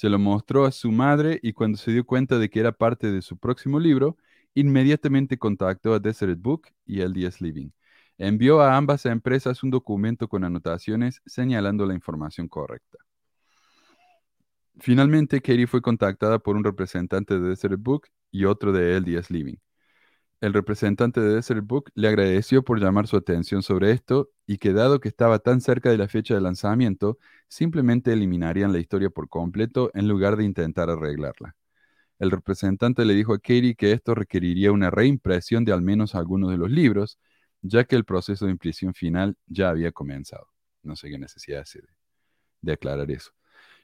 Se lo mostró a su madre y cuando se dio cuenta de que era parte de su próximo libro, inmediatamente contactó a Deseret Book y LDS Living. Envió a ambas empresas un documento con anotaciones señalando la información correcta. Finalmente, Katie fue contactada por un representante de Deseret Book y otro de LDS Living. El representante de Desert Book le agradeció por llamar su atención sobre esto y que dado que estaba tan cerca de la fecha de lanzamiento, simplemente eliminarían la historia por completo en lugar de intentar arreglarla. El representante le dijo a Katie que esto requeriría una reimpresión de al menos algunos de los libros, ya que el proceso de impresión final ya había comenzado. No sé qué necesidad hace de, aclarar eso.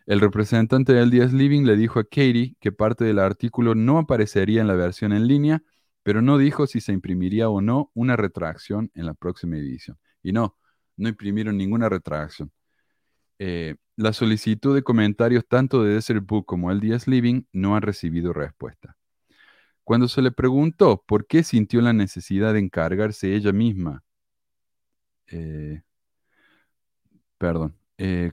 El representante del LDS Living le dijo a Katie que parte del artículo no aparecería en la versión en línea, pero no dijo si se imprimiría o no una retracción en la próxima edición. Y no, no imprimieron ninguna retracción. Eh, la solicitud de comentarios tanto de Desert Book como el LDS Living no han recibido respuesta. Cuando se le preguntó por qué sintió la necesidad de encargarse ella misma, eh, perdón, eh,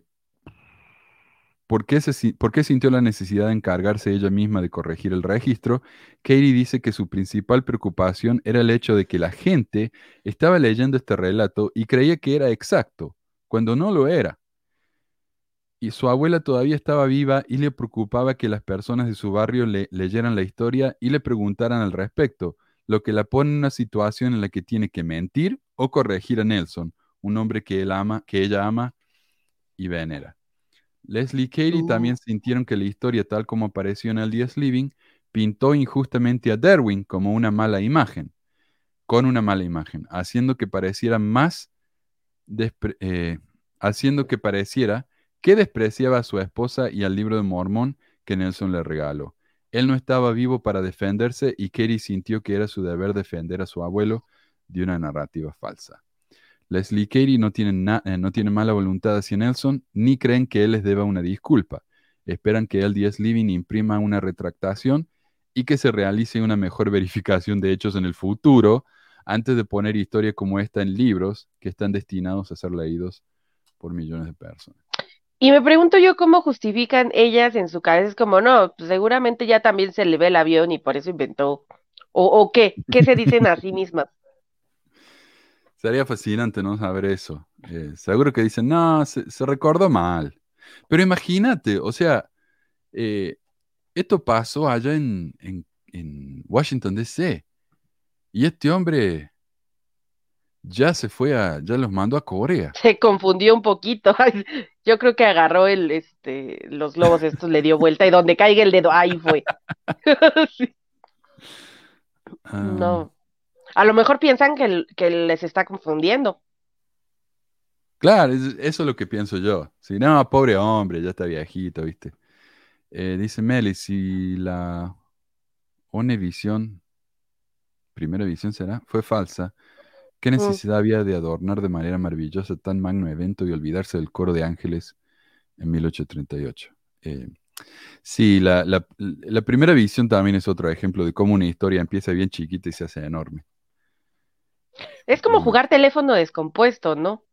¿Por qué, se, ¿Por qué, sintió la necesidad de encargarse ella misma de corregir el registro? Katie dice que su principal preocupación era el hecho de que la gente estaba leyendo este relato y creía que era exacto, cuando no lo era. Y su abuela todavía estaba viva y le preocupaba que las personas de su barrio le, leyeran la historia y le preguntaran al respecto, lo que la pone en una situación en la que tiene que mentir o corregir a Nelson, un hombre que, él ama, que ella ama y venera. Leslie y Katie uh. también sintieron que la historia, tal como apareció en el Diez Living, pintó injustamente a Derwin como una mala imagen, con una mala imagen, haciendo que pareciera más, eh, haciendo que pareciera que despreciaba a su esposa y al libro de Mormón que Nelson le regaló. Él no estaba vivo para defenderse y Katie sintió que era su deber defender a su abuelo de una narrativa falsa. Leslie y no tienen, eh, no tienen mala voluntad hacia Nelson, ni creen que él les deba una disculpa. Esperan que LDS Living imprima una retractación y que se realice una mejor *laughs* verificación de hechos en el futuro, antes de poner historias como esta en libros que están destinados a ser leídos por millones de personas. Y me pregunto yo cómo justifican ellas en su cabeza, es como, no, pues seguramente ya también se le ve el avión y por eso inventó, o, o qué, qué se dicen a sí mismas. Sería fascinante, ¿no? Saber eso. Eh, seguro que dicen, no, se, se recordó mal. Pero imagínate, o sea, eh, esto pasó allá en, en, en Washington, D.C. Y este hombre ya se fue a, ya los mandó a Corea. *laughs* Se confundió un poquito. *laughs* Yo creo que agarró el, este, los globos estos, le dio vuelta y donde caiga el dedo, ahí fue. *laughs* Sí. Ah, No. A lo mejor piensan que, que les está confundiendo. Claro, es- eso es lo que pienso yo. Si no, pobre hombre, ya está viejito, ¿viste? Eh, dice Meli, si la Onevisión, primera visión será, fue falsa, ¿qué Mm. necesidad había de adornar de manera maravillosa tan magno evento y olvidarse del coro de ángeles en 1838? Eh, sí, la, la- la primera visión también es otro ejemplo de cómo una historia empieza bien chiquita y se hace enorme. Es como jugar teléfono descompuesto, ¿no?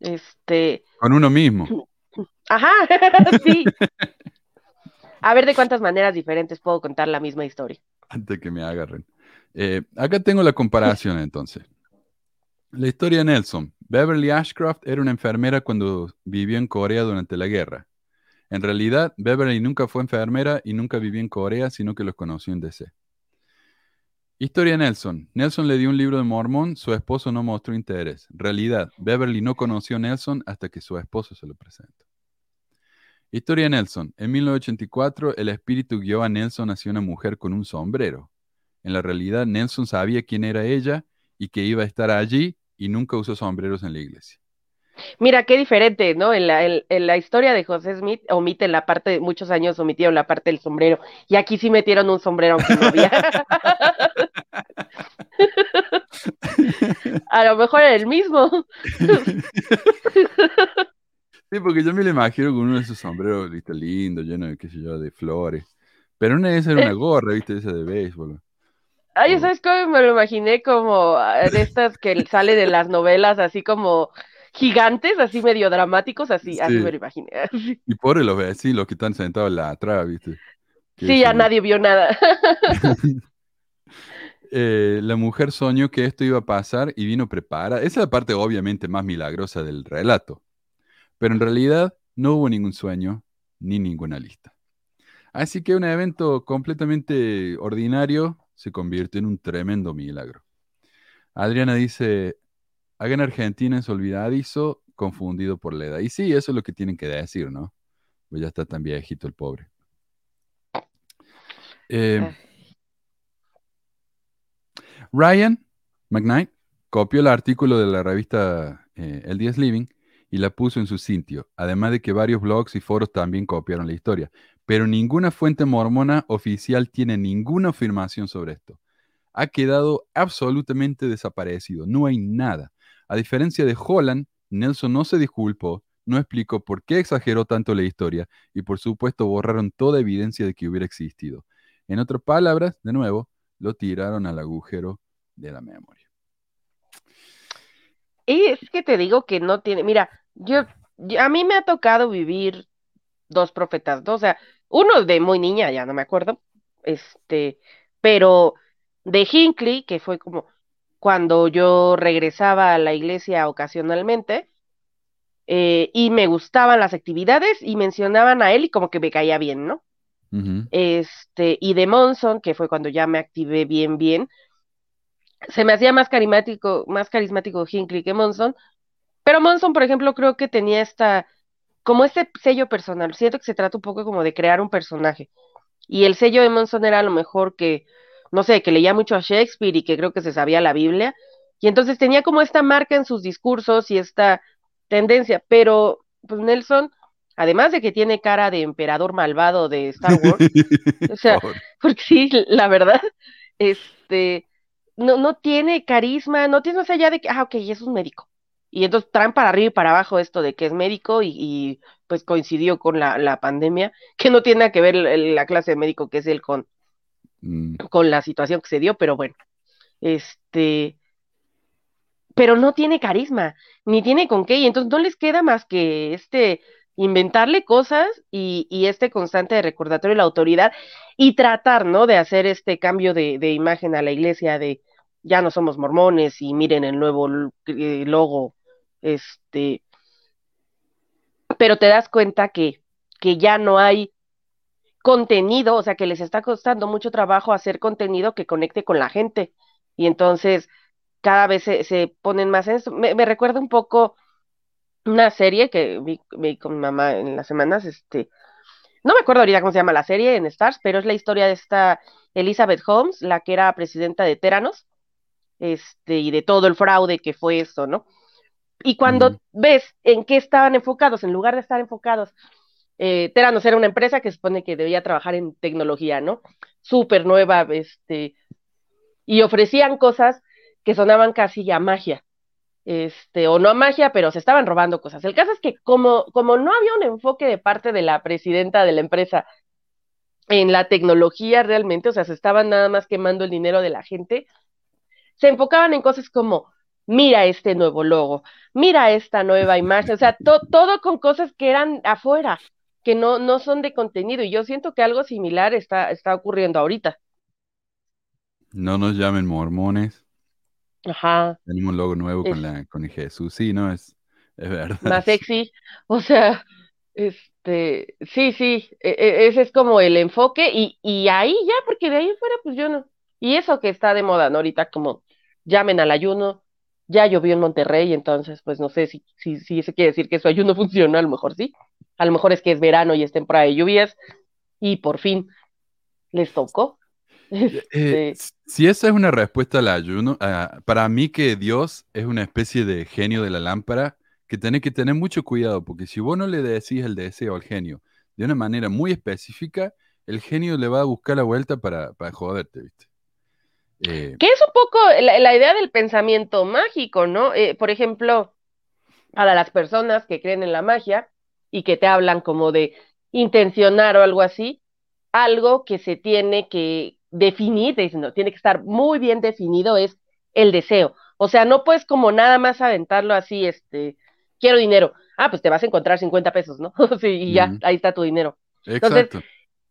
Este, Con uno mismo. *clears throat* ajá, *laughs* sí. A ver de cuántas maneras diferentes puedo contar la misma historia. antes que me agarren. Eh, acá tengo la comparación *laughs* entonces. La historia de Nelson. Beverly Ashcroft era una enfermera cuando vivió en Corea durante la guerra. En realidad, Beverly nunca fue enfermera y nunca vivió en Corea, sino que los conoció en DC. Historia Nelson. Nelson le dio un libro de Mormón, su esposo no mostró interés. Realidad, Beverly no conoció a Nelson hasta que su esposo se lo presentó. Historia Nelson. En 1984, el espíritu guió a Nelson hacia una mujer con un sombrero. En la realidad, Nelson sabía quién era ella y que iba a estar allí y nunca usó sombreros en la iglesia. Mira, qué diferente, ¿no? En la, en, en la historia de José Smith omiten la parte, muchos años omitieron la parte del sombrero, y aquí sí metieron un sombrero aunque no había. *laughs* *laughs* A lo mejor era el mismo. Sí, porque yo me lo imagino con uno de esos sombreros, viste, lindo, lleno de, qué sé yo, de flores. Pero una de esas era una gorra, viste, esa de béisbol. Ay, ¿sabes cómo me lo imaginé? Como ah, de estas que sale de las novelas, así como gigantes, así medio dramáticos, así, así Sí. me lo imaginé. Y pobre los vecinos, los que están sentados la atrás, viste. Sí, ya nadie vio nada. *laughs* Eh, la mujer soñó que esto iba a pasar y vino preparada. Esa es la parte obviamente más milagrosa del relato. Pero en realidad no hubo ningún sueño ni ninguna lista. Así que un evento completamente ordinario se convierte en un tremendo milagro. Adriana dice, acá en Argentina es olvidadizo, confundido por la edad. Y sí, eso es lo que tienen que decir, ¿no? Pues ya está tan viejito el pobre. Eh, Ryan McKnight copió el artículo de la revista eh, El 10 Living y la puso en su sitio, además de que varios blogs y foros también copiaron la historia. Pero ninguna fuente mormona oficial tiene ninguna afirmación sobre esto. Ha quedado absolutamente desaparecido, no hay nada. A diferencia de Holland, Nelson no se disculpó, no explicó por qué exageró tanto la historia y por supuesto borraron toda evidencia de que hubiera existido. En otras palabras, de nuevo, lo tiraron al agujero de la memoria. Y es que te digo que no tiene, mira, yo, a mí me ha tocado vivir dos profetas, dos, o sea, uno de muy niña, ya no me acuerdo, este, pero de Hinckley, que fue como cuando yo regresaba a la iglesia ocasionalmente, eh, y me gustaban las actividades y mencionaban a él y como que me caía bien, ¿no? Este, y de Monson, que fue cuando ya me activé bien, bien, se me hacía más carismático, más carismático Hinckley que Monson, pero Monson, por ejemplo, creo que tenía esta, como este sello personal, siento que se trata un poco como de crear un personaje, y el sello de Monson era a lo mejor que, no sé, que leía mucho a Shakespeare y que creo que se sabía la Biblia, y entonces tenía como esta marca en sus discursos y esta tendencia, pero pues Nelson, además de que tiene cara de emperador malvado de Star Wars, o sea, *laughs* *laughs* porque sí, la verdad, este, no, no tiene carisma, no tiene más allá de que, ah, ok, es un médico. Y entonces traen para arriba y para abajo esto de que es médico y, y, pues coincidió con la, la pandemia, *laughs* que no tiene nada que ver la, la clase de médico que es él con, Mm, con la situación que se dio, pero bueno, este, pero no tiene carisma, ni tiene con qué, y entonces no les queda más que este inventarle cosas y, este constante recordatorio de la autoridad y tratar, ¿no? De hacer este cambio de, de imagen a la iglesia de ya no somos mormones y miren el nuevo eh, logo, este, pero te das cuenta que, que ya no hay contenido, o sea, que les está costando mucho trabajo hacer contenido que conecte con la gente. Y entonces cada vez se, se ponen más en eso. Me, me, recuerda un poco una serie que vi, vi, con mi mamá en las semanas, este, no me acuerdo ahorita cómo se llama la serie en Stars, pero es la historia de esta Elizabeth Holmes, la que era presidenta de Teranos, este, y de todo el fraude que fue eso, ¿no? Y cuando ves en qué estaban enfocados, en lugar de estar enfocados, eh, Teranos era una empresa que supone que debía trabajar en tecnología, ¿no? Súper nueva, este, y ofrecían cosas que sonaban casi a magia, este, o no a magia, pero se estaban robando cosas. El caso es que como, como no había un enfoque de parte de la presidenta de la empresa en la tecnología realmente, o sea, se estaban nada más quemando el dinero de la gente, se enfocaban en cosas como, mira este nuevo logo, mira esta nueva imagen, o sea, to, todo con cosas que eran afuera, que no, no son de contenido, y yo siento que algo similar está, está ocurriendo ahorita. No nos llamen mormones. Ajá. Tenemos un logo nuevo es, con, la, con el Jesús, sí, ¿no? Es, es verdad. Más sexy, *laughs* o sea, este, sí, sí, e, e, ese es como el enfoque, y, y ahí ya, porque de ahí fuera, pues yo no. Y eso que está de moda, ¿no? Ahorita como llamen al ayuno, ya llovió en Monterrey, entonces pues no sé si, si, si eso quiere decir que su ayuno *laughs* funciona, a lo mejor sí, a lo mejor es que es verano y es temporada de lluvias, y por fin les tocó. Eh, *laughs* este... si esa es una respuesta al ayuno, uh, para mí que Dios es una especie de genio de la lámpara que tiene que tener mucho cuidado, porque si vos no le decís el deseo al genio de una manera muy específica, el genio le va a buscar la vuelta para, para joderte, ¿viste? Eh, que es un poco la, la, idea del pensamiento mágico, ¿no? Eh, por ejemplo, para las personas que creen en la magia y que te hablan como de intencionar o algo así, algo que se tiene que definir, no, tiene que estar muy bien definido, es el deseo. O sea, no puedes como nada más aventarlo así, este, quiero dinero. Ah, pues te vas a encontrar 50 pesos, ¿no? *laughs* sí, y ya, ahí está tu dinero. Exacto.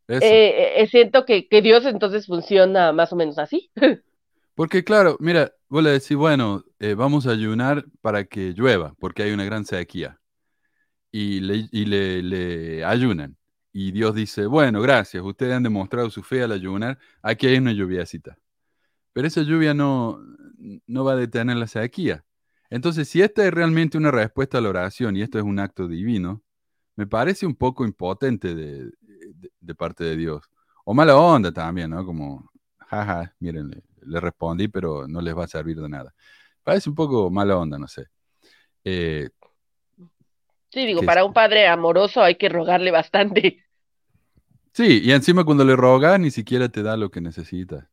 Entonces, eh, eh, siento que, que, Dios entonces funciona más o menos así. *laughs* Porque claro, mira, vos le decís, bueno, eh, vamos a ayunar para que llueva, porque hay una gran sequía. Y le, y le, le ayunan. Y Dios dice, bueno, gracias, ustedes han demostrado su fe al ayunar, aquí hay una lluviacita. Pero esa lluvia no, no va a detener la sequía. Entonces, si esta es realmente una respuesta a la oración y esto es un acto divino, me parece un poco impotente de, de, de parte de Dios. O mala onda también, ¿no? Como, jaja, miren, le, le, respondí, pero no les va a servir de nada. Parece un poco mala onda, no sé. Eh, sí, digo, para un padre amoroso hay que rogarle bastante. Sí, y encima cuando le rogas ni siquiera te da lo que necesita.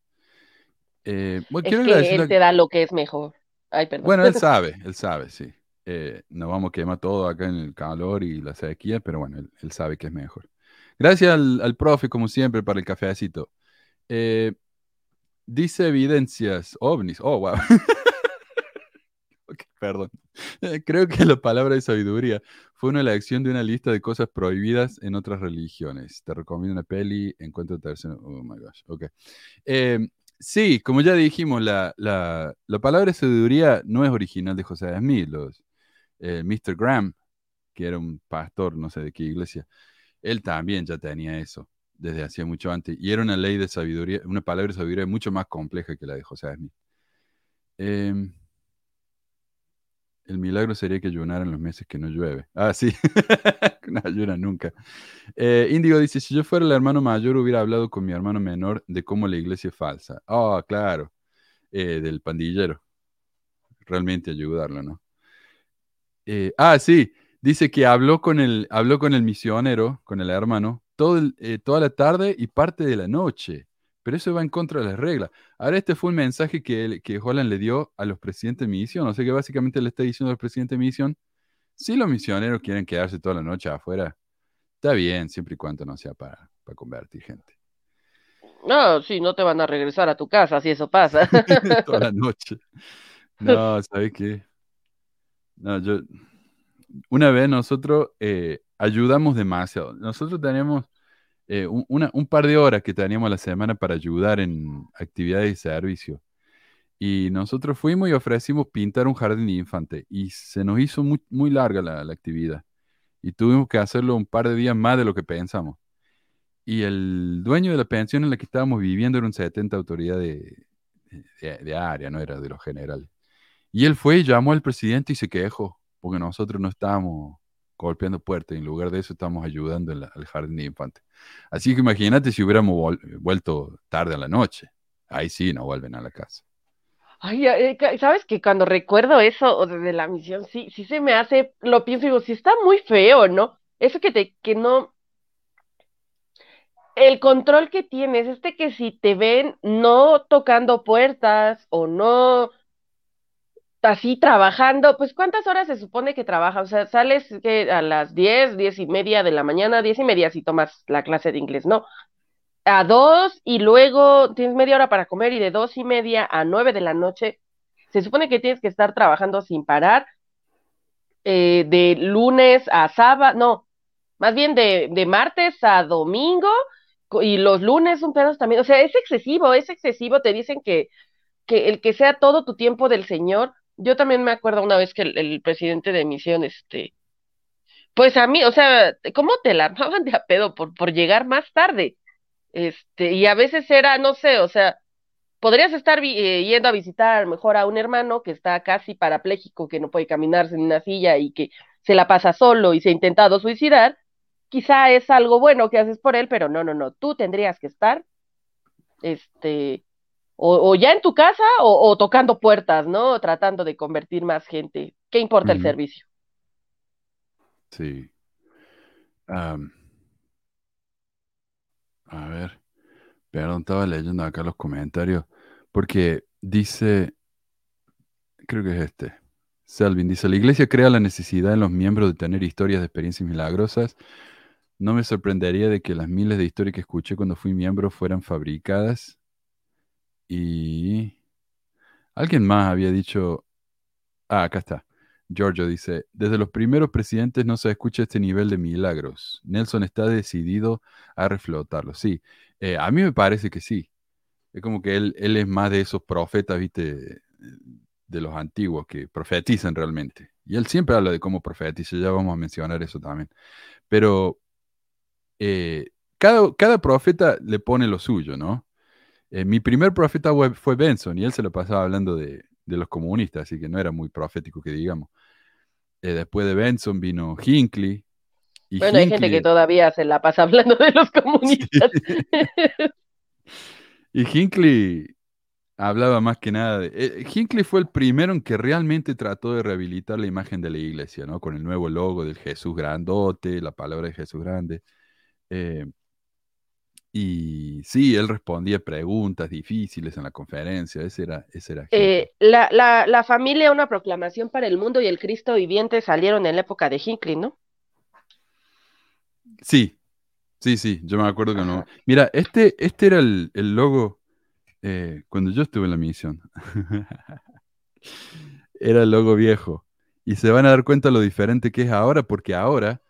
Eh, bueno, es que él te da lo que es mejor. Ay, perdón. Bueno, él *laughs* sabe, él sabe, sí. Eh, nos vamos a quemar todo acá en el calor y la sequía, pero bueno, él, él sabe que es mejor. Gracias al, al, profe, como siempre, para el cafecito. Eh, dice evidencias ovnis. Oh, wow. *laughs* perdón. *laughs* Creo que la palabra de sabiduría fue una elección de una lista de cosas prohibidas en otras religiones. Te recomiendo una peli, encuentro tercero. Oh my gosh, ok. Eh, sí, como ya dijimos, la, la, la, palabra de sabiduría no es original de José Smith. Los, eh, Mr. Graham, que era un pastor, no sé de qué iglesia, él también ya tenía eso desde hacía mucho antes. Y era una ley de sabiduría, una palabra de sabiduría mucho más compleja que la de José Smith. Eh, el milagro sería que ayunara en los meses que no llueve. Ah, sí, *laughs* no ayuna nunca. Eh, dice, si yo fuera el hermano mayor hubiera hablado con mi hermano menor de cómo la iglesia es falsa. Ah, claro, eh, del pandillero. Realmente ayudarlo, ¿no? Eh, ah, sí, dice que habló con el, habló con el misionero, con el hermano, todo el, eh, toda la tarde y parte de la noche. Pero eso va en contra de las reglas. Ahora, este fue un mensaje que, que Holland le dio a los presidentes de misión. O sea que básicamente le está diciendo al presidente de misión, si los misioneros quieren quedarse toda la noche afuera, está bien, siempre y cuando no sea para, para convertir gente. No, sí, no te van a regresar a tu casa si eso pasa. *laughs* toda la *laughs* noche. No, ¿sabes qué? No, yo. Una vez nosotros eh, ayudamos demasiado. Nosotros tenemos eh, un, par de horas que teníamos la semana para ayudar en actividades y servicio. Y nosotros fuimos y ofrecimos pintar un jardín de infante. Y se nos hizo muy, larga la, la actividad. Y tuvimos que hacerlo un par de días más de lo que pensamos. Y el dueño de la pensión en la que estábamos viviendo era un 70 autoridad de, de, de área, no era de los generales. Y él fue y llamó al presidente y se quejó, porque nosotros no estábamos golpeando puertas, en lugar de eso estábamos ayudando al jardín de infantes. Así que imagínate si hubiéramos vol- vuelto tarde a la noche. Ahí sí, no vuelven a la casa. Ay, eh, sabes que cuando recuerdo eso de la misión, sí, sí se me hace, lo pienso y digo, sí está muy feo, ¿no? Eso que te, que no, el control que tienes, este que si te ven no tocando puertas o no así trabajando, pues ¿cuántas horas se supone que trabaja? O sea, sales que a las 10, 10 y media de la mañana, 10 y media si tomas la clase de inglés, ¿no? A 2 y luego tienes media hora para comer y de 2 y media a 9 de la noche, se supone que tienes que estar trabajando sin parar, eh, de lunes a sábado, no, más bien de, de martes a domingo y los lunes un pedazo también, o sea, es excesivo, es excesivo, te dicen que que el que sea todo tu tiempo del Señor. Yo también me acuerdo una vez que el, presidente de misión, este, pues a mí, o sea, ¿cómo te la armaban de a pedo por, por llegar más tarde? Este, y a veces era, no sé, o sea, podrías estar eh, yendo a visitar mejor a un hermano que está casi parapléjico, que no puede caminarse en una silla y que se la pasa solo y se ha intentado suicidar. Quizá es algo bueno que haces por él, pero no, no, no, tú tendrías que estar, este, o, o ya en tu casa o, o tocando puertas, ¿no? Tratando de convertir más gente. ¿Qué importa el servicio? Sí. A ver, perdón, estaba leyendo acá los comentarios, porque dice, creo que es este. Selvin dice, la iglesia crea la necesidad en los miembros de tener historias de experiencias milagrosas. No me sorprendería de que las miles de historias que escuché cuando fui miembro fueran fabricadas. Y alguien más había dicho, ah, acá está. Giorgio dice, desde los primeros presidentes no se escucha este nivel de milagros. Nelson está decidido a reflotarlo. Sí, eh, a mí me parece que sí. Es como que él, él es más de esos profetas, viste, de los antiguos que profetizan realmente. Y él siempre habla de cómo profetiza, ya vamos a mencionar eso también. Pero eh, cada, cada profeta le pone lo suyo, ¿no? Eh, mi primer profeta fue, fue Benson y él se lo pasaba hablando de, de los comunistas, así que no era muy profético que digamos. Eh, después de Benson vino Hinckley. Y Bueno, hay gente Hinckley- que todavía se la pasa *laughs* hablando de los comunistas. *laughs* Y Hinckley hablaba más que nada de... eh, Hinckley fue el primero en que realmente trató de rehabilitar la imagen de la iglesia, ¿no? Con el nuevo logo del Jesús grandote, la palabra de Jesús grande. Eh, y sí, él respondía preguntas difíciles en la conferencia. Ese era, ese era. Eh, la, la, la familia, una proclamación para el mundo y el Cristo viviente salieron en la época de Hinckley, ¿no? Sí, sí, sí, yo me acuerdo que no. Mira, este, este era el, el logo eh, cuando yo estuve en la misión. *laughs* Era el logo viejo. Y se van a dar cuenta lo diferente que es ahora, porque ahora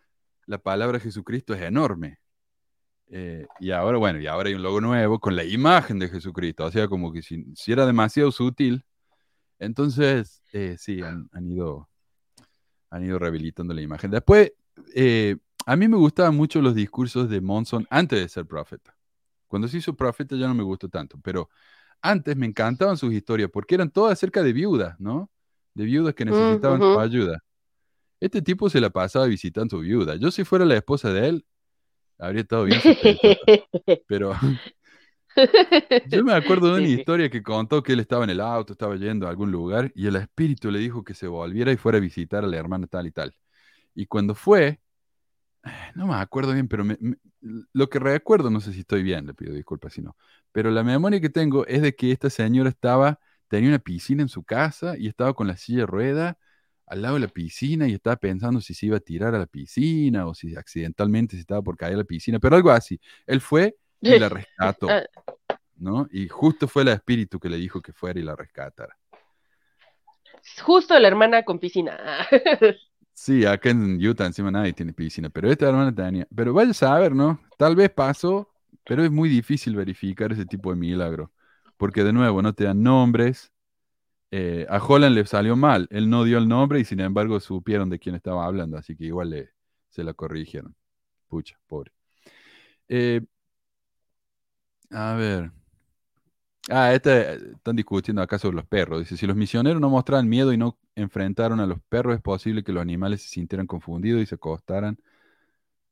la palabra Jesucristo es enorme. Eh, y ahora, bueno, y ahora hay un logo nuevo con la imagen de Jesucristo. O sea, como que si, si era demasiado sutil, entonces eh, sí, han, han ido, han ido rehabilitando la imagen. Después, eh, a mí me gustaban mucho los discursos de Monson antes de ser profeta. Cuando se hizo profeta ya no me gustó tanto, pero antes me encantaban sus historias porque eran todas acerca de viudas, ¿no? De viudas que necesitaban ayuda. Este tipo se la pasaba visitando a su viuda. Yo si fuera la esposa de él, habría estado bien. *laughs* Pero *laughs* yo me acuerdo de una historia que contó que él estaba en el auto, estaba yendo a algún lugar y el espíritu le dijo que se volviera y fuera a visitar a la hermana tal y tal. Y cuando fue, no me acuerdo bien, pero me- me- lo que recuerdo, no sé si estoy bien, le pido disculpas si no, pero la memoria que tengo es de que esta señora estaba, tenía una piscina en su casa y estaba con la silla de rueda al lado de la piscina y estaba pensando si se iba a tirar a la piscina o si accidentalmente se estaba por caer a la piscina, pero algo así. Él fue y la *laughs* rescató, Ah, ¿no? Y justo fue el espíritu que le dijo que fuera y la rescatara. justo la hermana con piscina. *laughs* Sí, acá en Utah encima nadie tiene piscina, pero esta hermana tenía. Pero vaya a saber, ¿no? Tal vez pasó, pero es muy difícil verificar ese tipo de milagro, porque de nuevo no te dan nombres. Eh, a Holland le salió mal, él no dio el nombre y sin embargo supieron de quién estaba hablando, así que igual le, se la corrigieron. Pucha, pobre. Eh, a ver. Ah, este, están discutiendo acá sobre los perros. Dice, si los misioneros no mostraban miedo y no enfrentaron a los perros, es posible que los animales se sintieran confundidos y se acostaran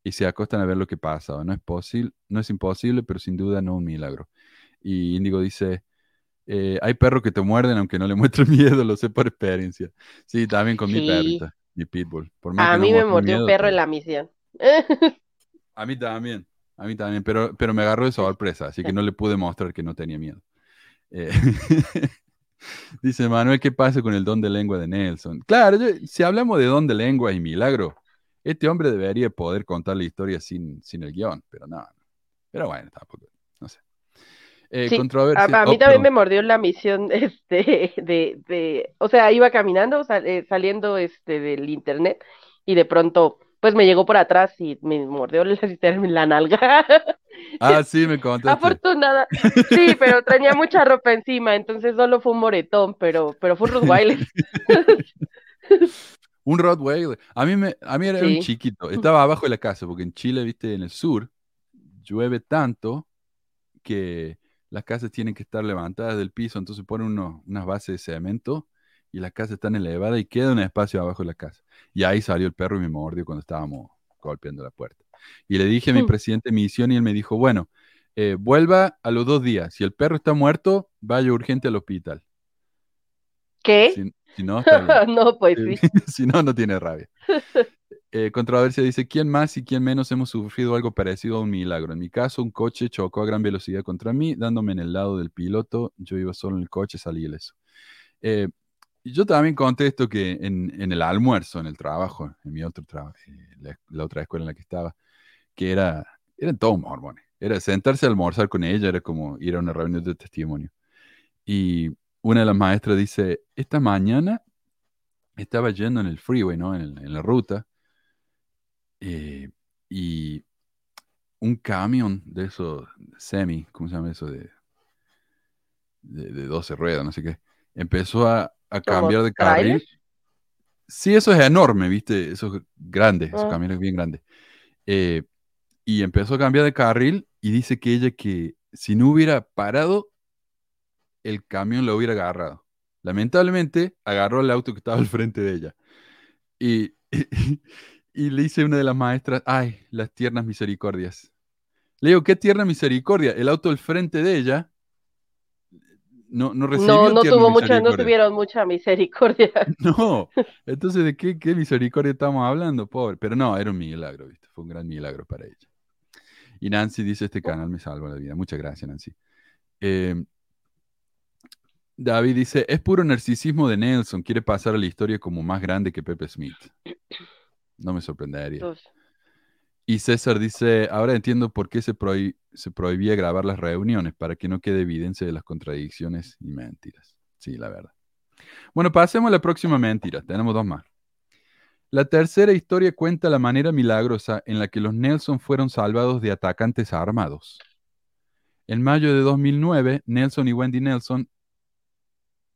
y se acostan a ver lo que pasa. No es posible, no es imposible, pero sin duda no un milagro. Y Índigo dice, eh, hay perros que te muerden aunque no le *laughs* muestren miedo, lo sé por experiencia. Sí, también con mi perrita, mi pitbull. Por A que no mí me mordió un perro en pero- la misión. A mí también, a mí también, pero, pero me agarró de sorpresa, así que no le pude mostrar que no tenía miedo. Eh, *laughs* dice Manuel, ¿qué pasa con el don de lengua de Nelson? Claro, yo- si hablamos de don de lengua y milagro, este hombre debería poder contar la historia sin, sin el guion, pero no. Pero bueno, tampoco. Eh, Sí, a, controversia. a mí oh, también me mordió la misión *laughs* este, de, de, o sea, iba caminando, sal- eh, saliendo este, del internet y de pronto, pues me llegó por atrás y me mordió *laughs* la, la nalga. *laughs* Ah, sí, me contaste. Afortunada, sí, pero tenía mucha ropa encima, entonces solo fue un moretón, pero, pero fue un Rottweiler. Un Rottweiler. A mí, me, a mí era un chiquito. Estaba abajo de la casa, porque en Chile, viste, en el sur, llueve tanto que las casas tienen que estar levantadas del piso, entonces ponen unos- unas bases de cemento y las casas están elevadas y queda un espacio abajo de la casa. Y ahí salió el perro y me mordió cuando estábamos golpeando la puerta. Y le dije a mi presidente de misión y él me dijo, bueno, eh, vuelva a los dos días. Si el perro está muerto, vaya urgente al hospital. ¿Qué? Si, si no, *laughs* está bien. No, pues sí. *laughs* si no, no tiene rabia. *laughs* Eh, controversia dice, ¿quién más y quién menos hemos sufrido algo parecido a un milagro? En mi caso, un coche chocó a gran velocidad contra mí, dándome en el lado del piloto. Yo iba solo en el coche, salí ileso. Eh, yo también contesto que en, en el almuerzo, en el trabajo, en mi otro trabajo, la, la otra escuela en la que estaba, que era, eran todos mormones. Era sentarse a almorzar con ella, era como ir a una reunión de testimonio. Y una de las maestras dice, esta mañana estaba yendo en el freeway, ¿no? En, en la ruta, eh, y un camión de esos semi, ¿cómo se llama eso? De, de, de 12 ruedas, no sé qué, empezó a, a cambiar de carril. Sí, eso es enorme, ¿viste? Esos grandes, esos Ah. camiones bien grandes. Eh, y empezó a cambiar de carril y dice que ella que si no hubiera parado, el camión lo hubiera agarrado. Lamentablemente, agarró el auto que estaba al frente de ella. Y, *laughs* y, le dice una de las maestras, ay, las tiernas misericordias. Le digo, ¿qué tierna misericordia? El auto al frente de ella no, no recibió No, no tuvo mucha, no tuvieron mucha misericordia. *laughs* No, entonces ¿de qué, qué misericordia estamos hablando, pobre? Pero no, era un milagro, ¿viste? Fue un gran milagro para ella. Y Nancy dice, este canal me salva la vida. Muchas gracias, Nancy. Eh, David dice, es puro narcisismo de Nelson, quiere pasar a la historia como más grande que Pepe Smith. No me sorprendería. Uf. Y César dice, ahora entiendo por qué se, prohi- se prohibía grabar las reuniones, para que no quede evidencia de las contradicciones y mentiras. Sí, la verdad. Bueno, pasemos a la próxima mentira. Tenemos dos más. La tercera historia cuenta la manera milagrosa en la que los Nelson fueron salvados de atacantes armados. En mayo de 2009, Nelson y Wendy Nelson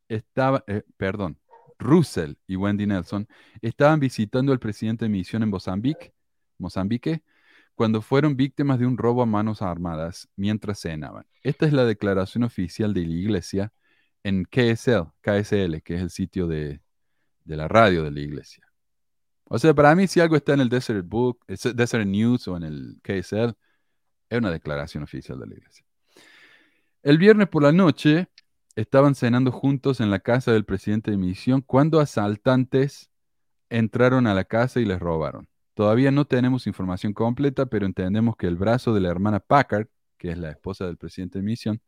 estaban, eh, perdón, Russell y Wendy Nelson estaban visitando al presidente de misión en Mozambique, Mozambique, cuando fueron víctimas de un robo a manos armadas mientras cenaban. Esta es la declaración oficial de la iglesia en KSL, KSL, que es el sitio de, de la radio de la iglesia. O sea, para mí si algo está en el Desert Book, eh, Desert News o en el KSL, es una declaración oficial de la iglesia. El viernes por la noche estaban cenando juntos en la casa del presidente de misión cuando asaltantes entraron a la casa y les robaron. Todavía no tenemos información completa, pero entendemos que el brazo de la hermana Packard, que es la esposa del presidente de misión,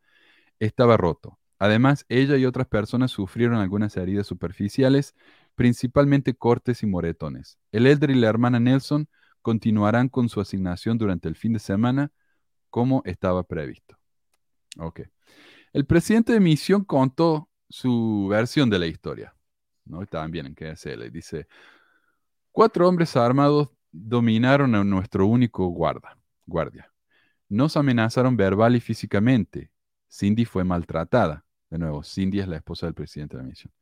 estaba roto. Además, ella y otras personas sufrieron algunas heridas superficiales, principalmente cortes y moretones. El Elder y la hermana Nelson continuarán con su asignación durante el fin de semana como estaba previsto. Ok. El presidente de misión contó su versión de la historia. ¿no? También en KSL. Dice, cuatro hombres armados dominaron a nuestro único guarda, guardia. Nos amenazaron verbal y físicamente. Cindy fue maltratada. De nuevo, Cindy es la esposa del presidente de la misión.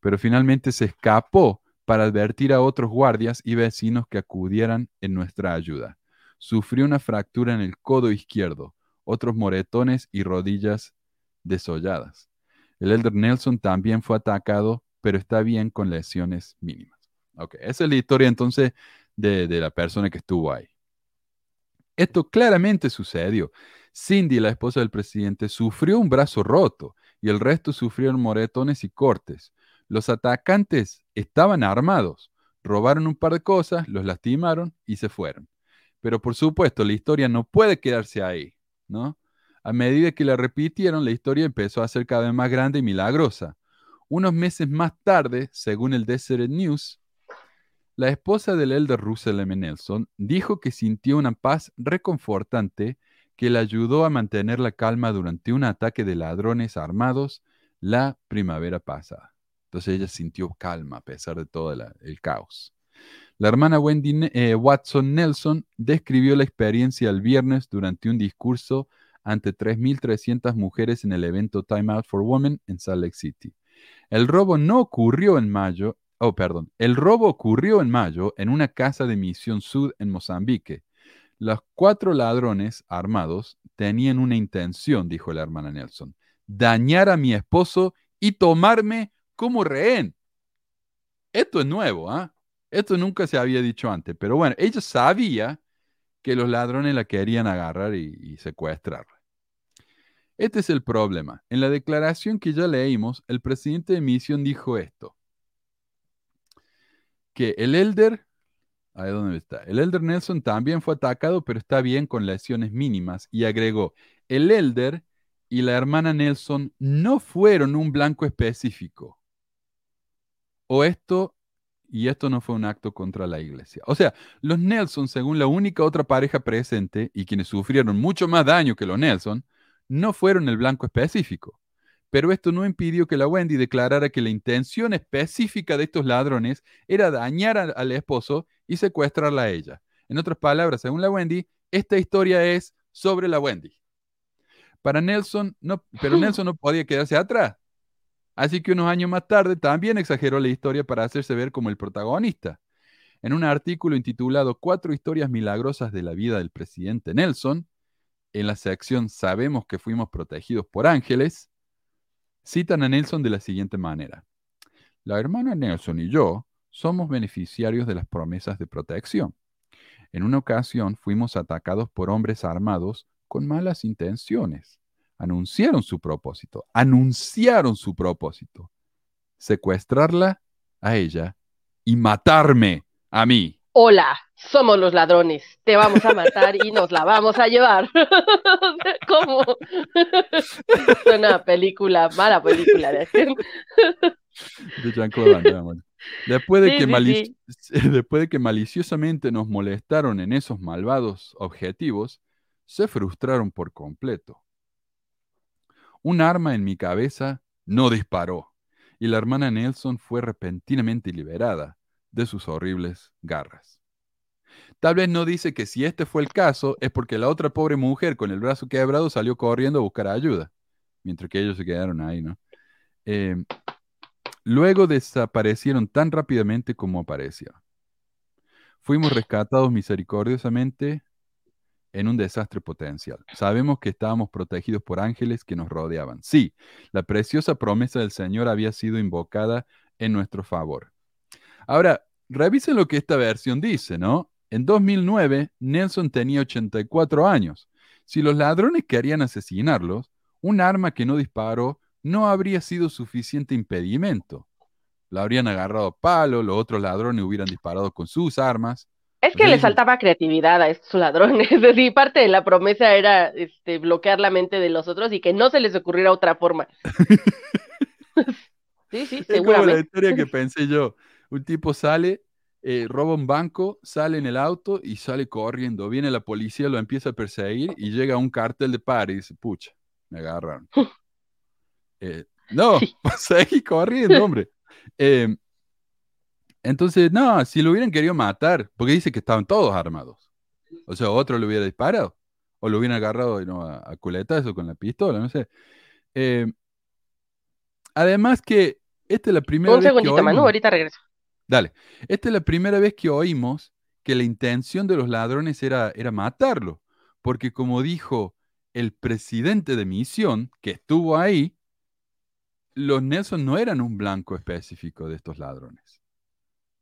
Pero finalmente se escapó para advertir a otros guardias y vecinos que acudieran en nuestra ayuda. Sufrió una fractura en el codo izquierdo, otros moretones y rodillas desolladas. El elder Nelson también fue atacado, pero está bien con lesiones mínimas. Ok, esa es la historia entonces de, de la persona que estuvo ahí. Esto claramente sucedió. Cindy, la esposa del presidente, sufrió un brazo roto y el resto sufrieron moretones y cortes. Los atacantes estaban armados, robaron un par de cosas, los lastimaron y se fueron. Pero por supuesto, la historia no puede quedarse ahí, ¿no? A medida que la repitieron, la historia empezó a ser cada vez más grande y milagrosa. Unos meses más tarde, según el Deseret News, la esposa del elder Russell M. Nelson dijo que sintió una paz reconfortante que le ayudó a mantener la calma durante un ataque de ladrones armados la primavera pasada. Entonces ella sintió calma a pesar de todo el caos. La hermana Wendy eh, Watson Nelson describió la experiencia el viernes durante un discurso ante 3.300 mujeres en el evento Time Out for Women en Salt Lake City. El robo no ocurrió en mayo Oh, perdón. El robo ocurrió en mayo en una casa de Misión Sud en Mozambique. Los cuatro ladrones armados tenían una intención, dijo la hermana Nelson, dañar a mi esposo y tomarme como rehén. Esto es nuevo, ¿ah? Esto nunca se había dicho antes, pero bueno, ella sabía que los ladrones la querían agarrar y, y secuestrarla. Este es el problema. En la declaración que ya leímos, el presidente de Misión dijo esto que el Elder, ahí dónde está, el Elder Nelson también fue atacado, pero está bien con lesiones mínimas. Y agregó, el Elder y la hermana Nelson no fueron un blanco específico. O esto, y esto no fue un acto contra la iglesia. O sea, los Nelson, según la única otra pareja presente y quienes sufrieron mucho más daño que los Nelson, no fueron el blanco específico. Pero esto no impidió que la Wendy declarara que la intención específica de estos ladrones era dañar al esposo y secuestrarla a ella. En otras palabras, según la Wendy, esta historia es sobre la Wendy. Para Nelson, no, pero *laughs* Nelson no podía quedarse atrás. Así que unos años más tarde también exageró la historia para hacerse ver como el protagonista. En un artículo intitulado Cuatro historias milagrosas de la vida del presidente Nelson, en la sección Sabemos que fuimos protegidos por ángeles, Citan a Nelson de la siguiente manera. La hermana Nelson y yo somos beneficiarios de las promesas de protección. En una ocasión fuimos atacados por hombres armados con malas intenciones. Anunciaron su propósito, anunciaron su propósito. Secuestrarla a ella y matarme a mí hola, somos los ladrones, te vamos a matar y nos la vamos a llevar. *laughs* ¿Cómo? *laughs* es una película, mala película de acción. de Jean-Claude Después de, que *laughs* Después de que maliciosamente nos molestaron en esos malvados objetivos, se frustraron por completo. Un arma en mi cabeza no disparó y la hermana Nelson fue repentinamente liberada de sus horribles garras. Tal vez no dice que si este fue el caso es porque la otra pobre mujer con el brazo quebrado salió corriendo a buscar ayuda, mientras que ellos se quedaron ahí, ¿no? Eh, luego desaparecieron tan rápidamente como aparecieron. Fuimos rescatados misericordiosamente en un desastre potencial. Sabemos que estábamos protegidos por ángeles que nos rodeaban. Sí, la preciosa promesa del Señor había sido invocada en nuestro favor. Ahora, revisen lo que esta versión dice, ¿no? En 2009, Nelson tenía 84 años. Si los ladrones querían asesinarlos, un arma que no disparó no habría sido suficiente impedimento. La habrían agarrado a palo, los otros ladrones hubieran disparado con sus armas. Es que le faltaba creatividad a estos ladrones. *laughs* Es decir, parte de la promesa era este, bloquear la mente de los otros y que no se les ocurriera otra forma. *laughs* sí, sí, seguramente. Es como la historia que pensé yo un tipo sale, eh, roba un banco, sale en el auto y sale corriendo. Viene la policía, lo empieza a perseguir y llega a un cártel de par y dice, pucha, me agarraron. *laughs* Eh, no, *laughs* seguí corriendo, *laughs* hombre. Eh, Entonces, no, si lo hubieran querido matar, porque dice que estaban todos armados. O sea, otro le hubiera disparado. O lo hubieran agarrado ¿no? a, a culetazos con la pistola, no sé. Además que esta es la primera Un vez que segundito, Manu, ahorita regreso. Dale. Esta es la primera vez que oímos que la intención de los ladrones era, era matarlo. Porque como dijo el presidente de misión que estuvo ahí, los Nelson no eran un blanco específico de estos ladrones.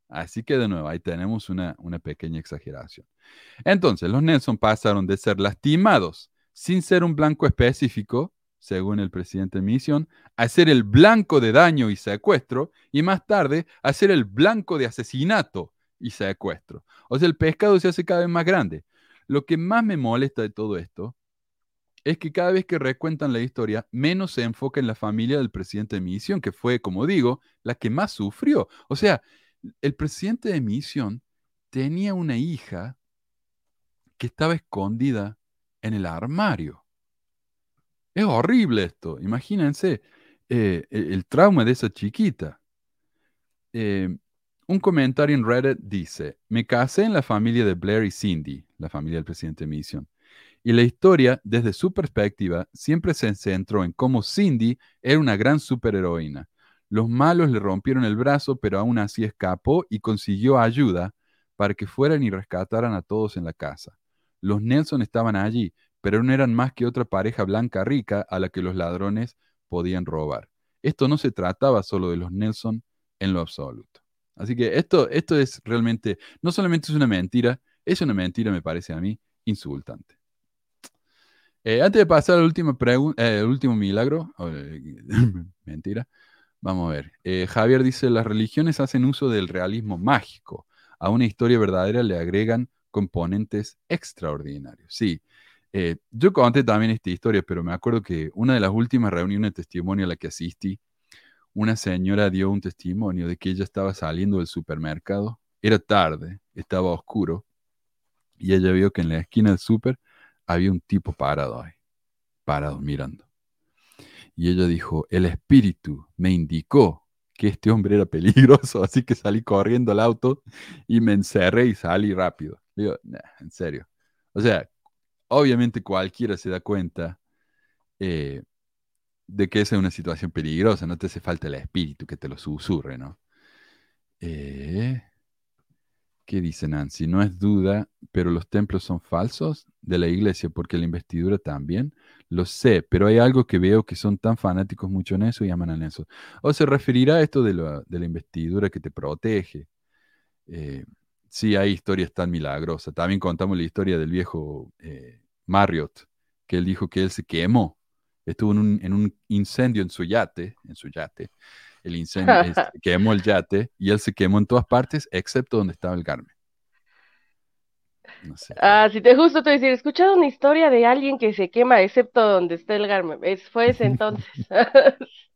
Así que de nuevo, ahí tenemos una, una pequeña exageración. Entonces, los Nelson pasaron de ser lastimados sin ser un blanco específico, según el presidente de misión, a ser el blanco de daño y secuestro, y más tarde a el blanco de asesinato y secuestro. O sea, el pescado se hace cada vez más grande. Lo que más me molesta de todo esto es que cada vez que recuentan la historia, menos se enfoca en la familia del presidente de misión, que fue, como digo, la que más sufrió. O sea, el presidente de misión tenía una hija que estaba escondida en el armario. Es horrible esto. Imagínense eh, el, el trauma de esa chiquita. Eh, un comentario en Reddit dice, me casé en la familia de Blair y Cindy, la familia del presidente de misión. Y la historia, desde su perspectiva, siempre se centró en cómo Cindy era una gran superheroína. Los malos le rompieron el brazo, pero aún así escapó y consiguió ayuda para que fueran y rescataran a todos en la casa. Los Nelson estaban allí, pero no eran más que otra pareja blanca rica a la que los ladrones podían robar. Esto no se trataba solo de los Nelson en lo absoluto. Así que esto, esto es realmente, no solamente es una mentira, es una mentira, me parece a mí, insultante. Eh, antes de pasar al último, eh, último milagro, o, eh, *laughs* mentira, vamos a ver. Eh, Javier dice, las religiones hacen uso del realismo mágico. A una historia verdadera le agregan componentes extraordinarios. Sí, eh, yo conté también esta historia, pero me acuerdo que una de las últimas reuniones de testimonio a la que asistí, una señora dio un testimonio de que ella estaba saliendo del supermercado. Era tarde, estaba oscuro, y ella vio que en la esquina del súper había un tipo parado ahí, parado mirando. Y ella dijo, el espíritu me indicó que este hombre era peligroso, *laughs* así que salí corriendo al auto y me encerré y salí rápido. Digo, "Nah, en serio. O sea, obviamente cualquiera se da cuenta eh, de que esa es una situación peligrosa, no te hace falta el espíritu que te lo susurre, ¿no? Eh, ¿Qué dice Nancy? No es duda, pero los templos son falsos de la iglesia porque la investidura también. Lo sé, pero hay algo que veo que son tan fanáticos mucho en eso y aman en eso. O se referirá a esto de la, investidura que te protege. Eh, sí, hay historias tan milagrosas. También contamos la historia del viejo eh, Marriott, que él dijo que él se quemó. Estuvo en un, en un incendio en su yate, en su yate. El incendio este, *laughs* quemó el yate y él se quemó en todas partes excepto donde estaba el Carmen. No sé. Ah, si te justo te decir, he escuchado una historia de alguien que se quema excepto donde está el Garmin. Es, fue ese entonces. *laughs*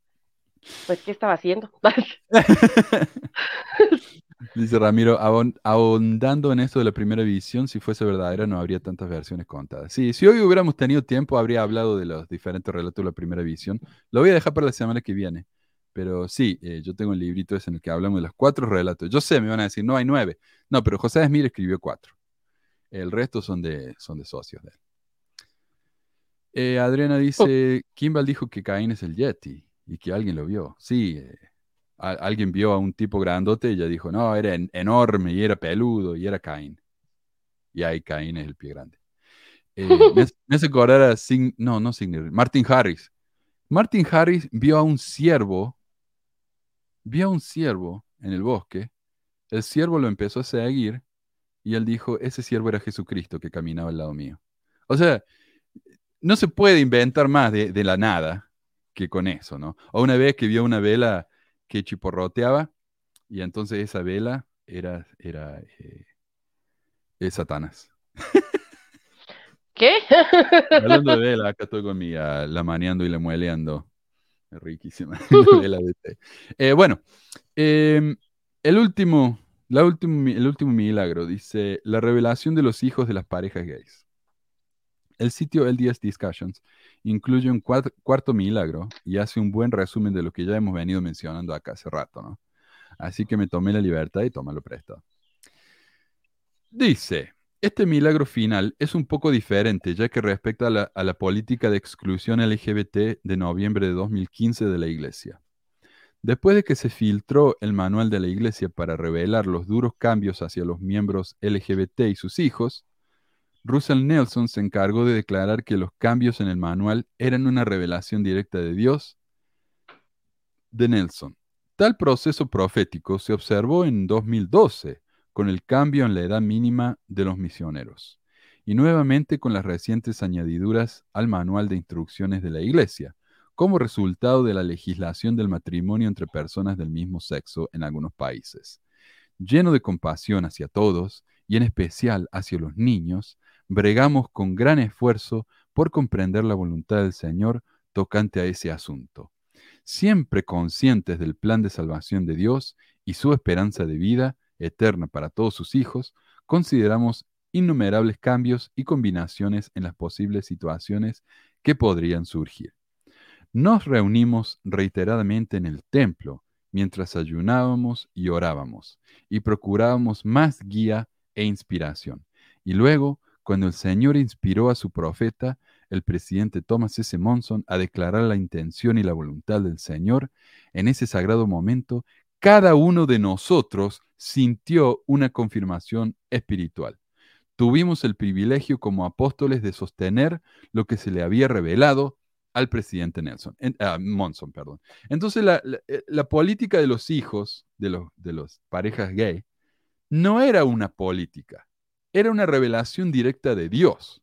Pues, ¿qué estaba haciendo? *laughs* Dice Ramiro, "Ahon- ahondando en esto de la primera visión, si fuese verdadera no habría tantas versiones contadas. Sí, si hoy hubiéramos tenido tiempo, habría hablado de los diferentes relatos de la primera visión. Lo voy a dejar para la semana que viene. Pero sí, eh, yo tengo un librito ese en el que hablamos de los cuatro relatos. Yo sé, me van a decir, no hay nueve. No, pero José Esmir escribió cuatro. El resto son de, son de socios de él. Eh, Adriana dice, Kimball dijo que Caín es el Yeti y que alguien lo vio. Sí, eh, alguien vio a un tipo grandote y ella dijo, no, era en- enorme y era peludo y era Caín. Y ahí Caín es el pie grande. Eh, me, hace- acordar a no, no Signer, Martin Harris. Martin Harris vio a un ciervo, vio a un ciervo en el bosque. El ciervo lo empezó a seguir y él dijo, ese ciervo era Jesucristo que caminaba al lado mío. O sea, no se puede inventar más de, de la nada que con eso, ¿no? O una vez que vio una vela que chiporroteaba y entonces esa vela era, era eh, es Satanás. ¿Qué? *laughs* Hablando de vela, acá estoy con mi ah, la maneando y la mueleando. Riquísima. *laughs* la vela de té. Eh, bueno, em, el último, la último, el último milagro dice la revelación de los hijos de las parejas gays. El sitio LDS Discussions incluye un cuart- cuarto milagro y hace un buen resumen de lo que ya hemos venido mencionando acá hace rato, ¿no? Así que me tomé la libertad y tómalo prestado. Dice, este milagro final es un poco diferente, ya que respecta a la política de exclusión LGBT de noviembre de 2015 de la Iglesia. Después de que se filtró el manual de la Iglesia para revelar los duros cambios hacia los miembros LGBT y sus hijos, Russell Nelson se encargó de declarar que los cambios en el manual eran una revelación directa de Dios de Nelson. Tal proceso profético se observó en 2012 con el cambio en la edad mínima de los misioneros y nuevamente con las recientes añadiduras al manual de instrucciones de la Iglesia, como resultado de la legislación del matrimonio entre personas del mismo sexo en algunos países. Lleno de compasión hacia todos, y en especial hacia los niños, bregamos con gran esfuerzo por comprender la voluntad del Señor tocante a ese asunto. Siempre conscientes del plan de salvación de Dios y su esperanza de vida eterna para todos sus hijos, consideramos innumerables cambios y combinaciones en las posibles situaciones que podrían surgir. Nos reunimos reiteradamente en el templo mientras ayunábamos y orábamos y procurábamos más guía e inspiración. Y luego, cuando el Señor inspiró a su profeta, el presidente Thomas S. Monson, a declarar la intención y la voluntad del Señor, en ese sagrado momento, cada uno de nosotros sintió una confirmación espiritual. Tuvimos el privilegio como apóstoles de sostener lo que se le había revelado al presidente Nelson, ah, Monson. Perdón. Entonces eh, la, política de los hijos de los, de los parejas gay no era una política, era una revelación directa de Dios.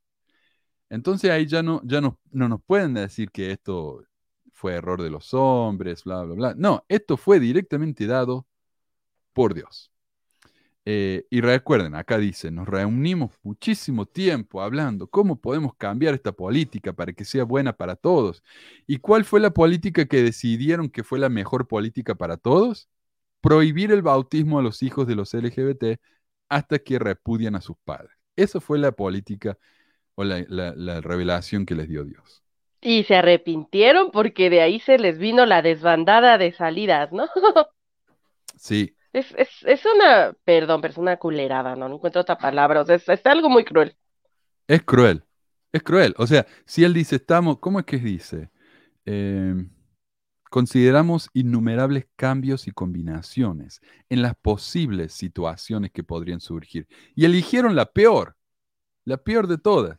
Entonces ahí ya no, ya no, no nos pueden decir que esto fue error de los hombres, bla, bla, bla. No, esto fue directamente dado por Dios. Eh, y recuerden, acá dice, nos reunimos muchísimo tiempo hablando cómo podemos cambiar esta política para que sea buena para todos. ¿Y cuál fue la política que decidieron que fue la mejor política para todos? Prohibir el bautismo a los hijos de los LGBT hasta que repudian a sus padres. Esa fue la política o la, la revelación que les dio Dios. Y se arrepintieron porque de ahí se les vino la desbandada de salidas, ¿no? *laughs* sí, es, es, es una, perdón, pero es una culerada, ¿no? No encuentro otra palabra, o sea, es, algo muy cruel. Es cruel, es cruel. O sea, si él dice, estamos, ¿cómo es que dice? Em, consideramos innumerables cambios y combinaciones en las posibles situaciones que podrían surgir. Y eligieron la peor, la peor de todas.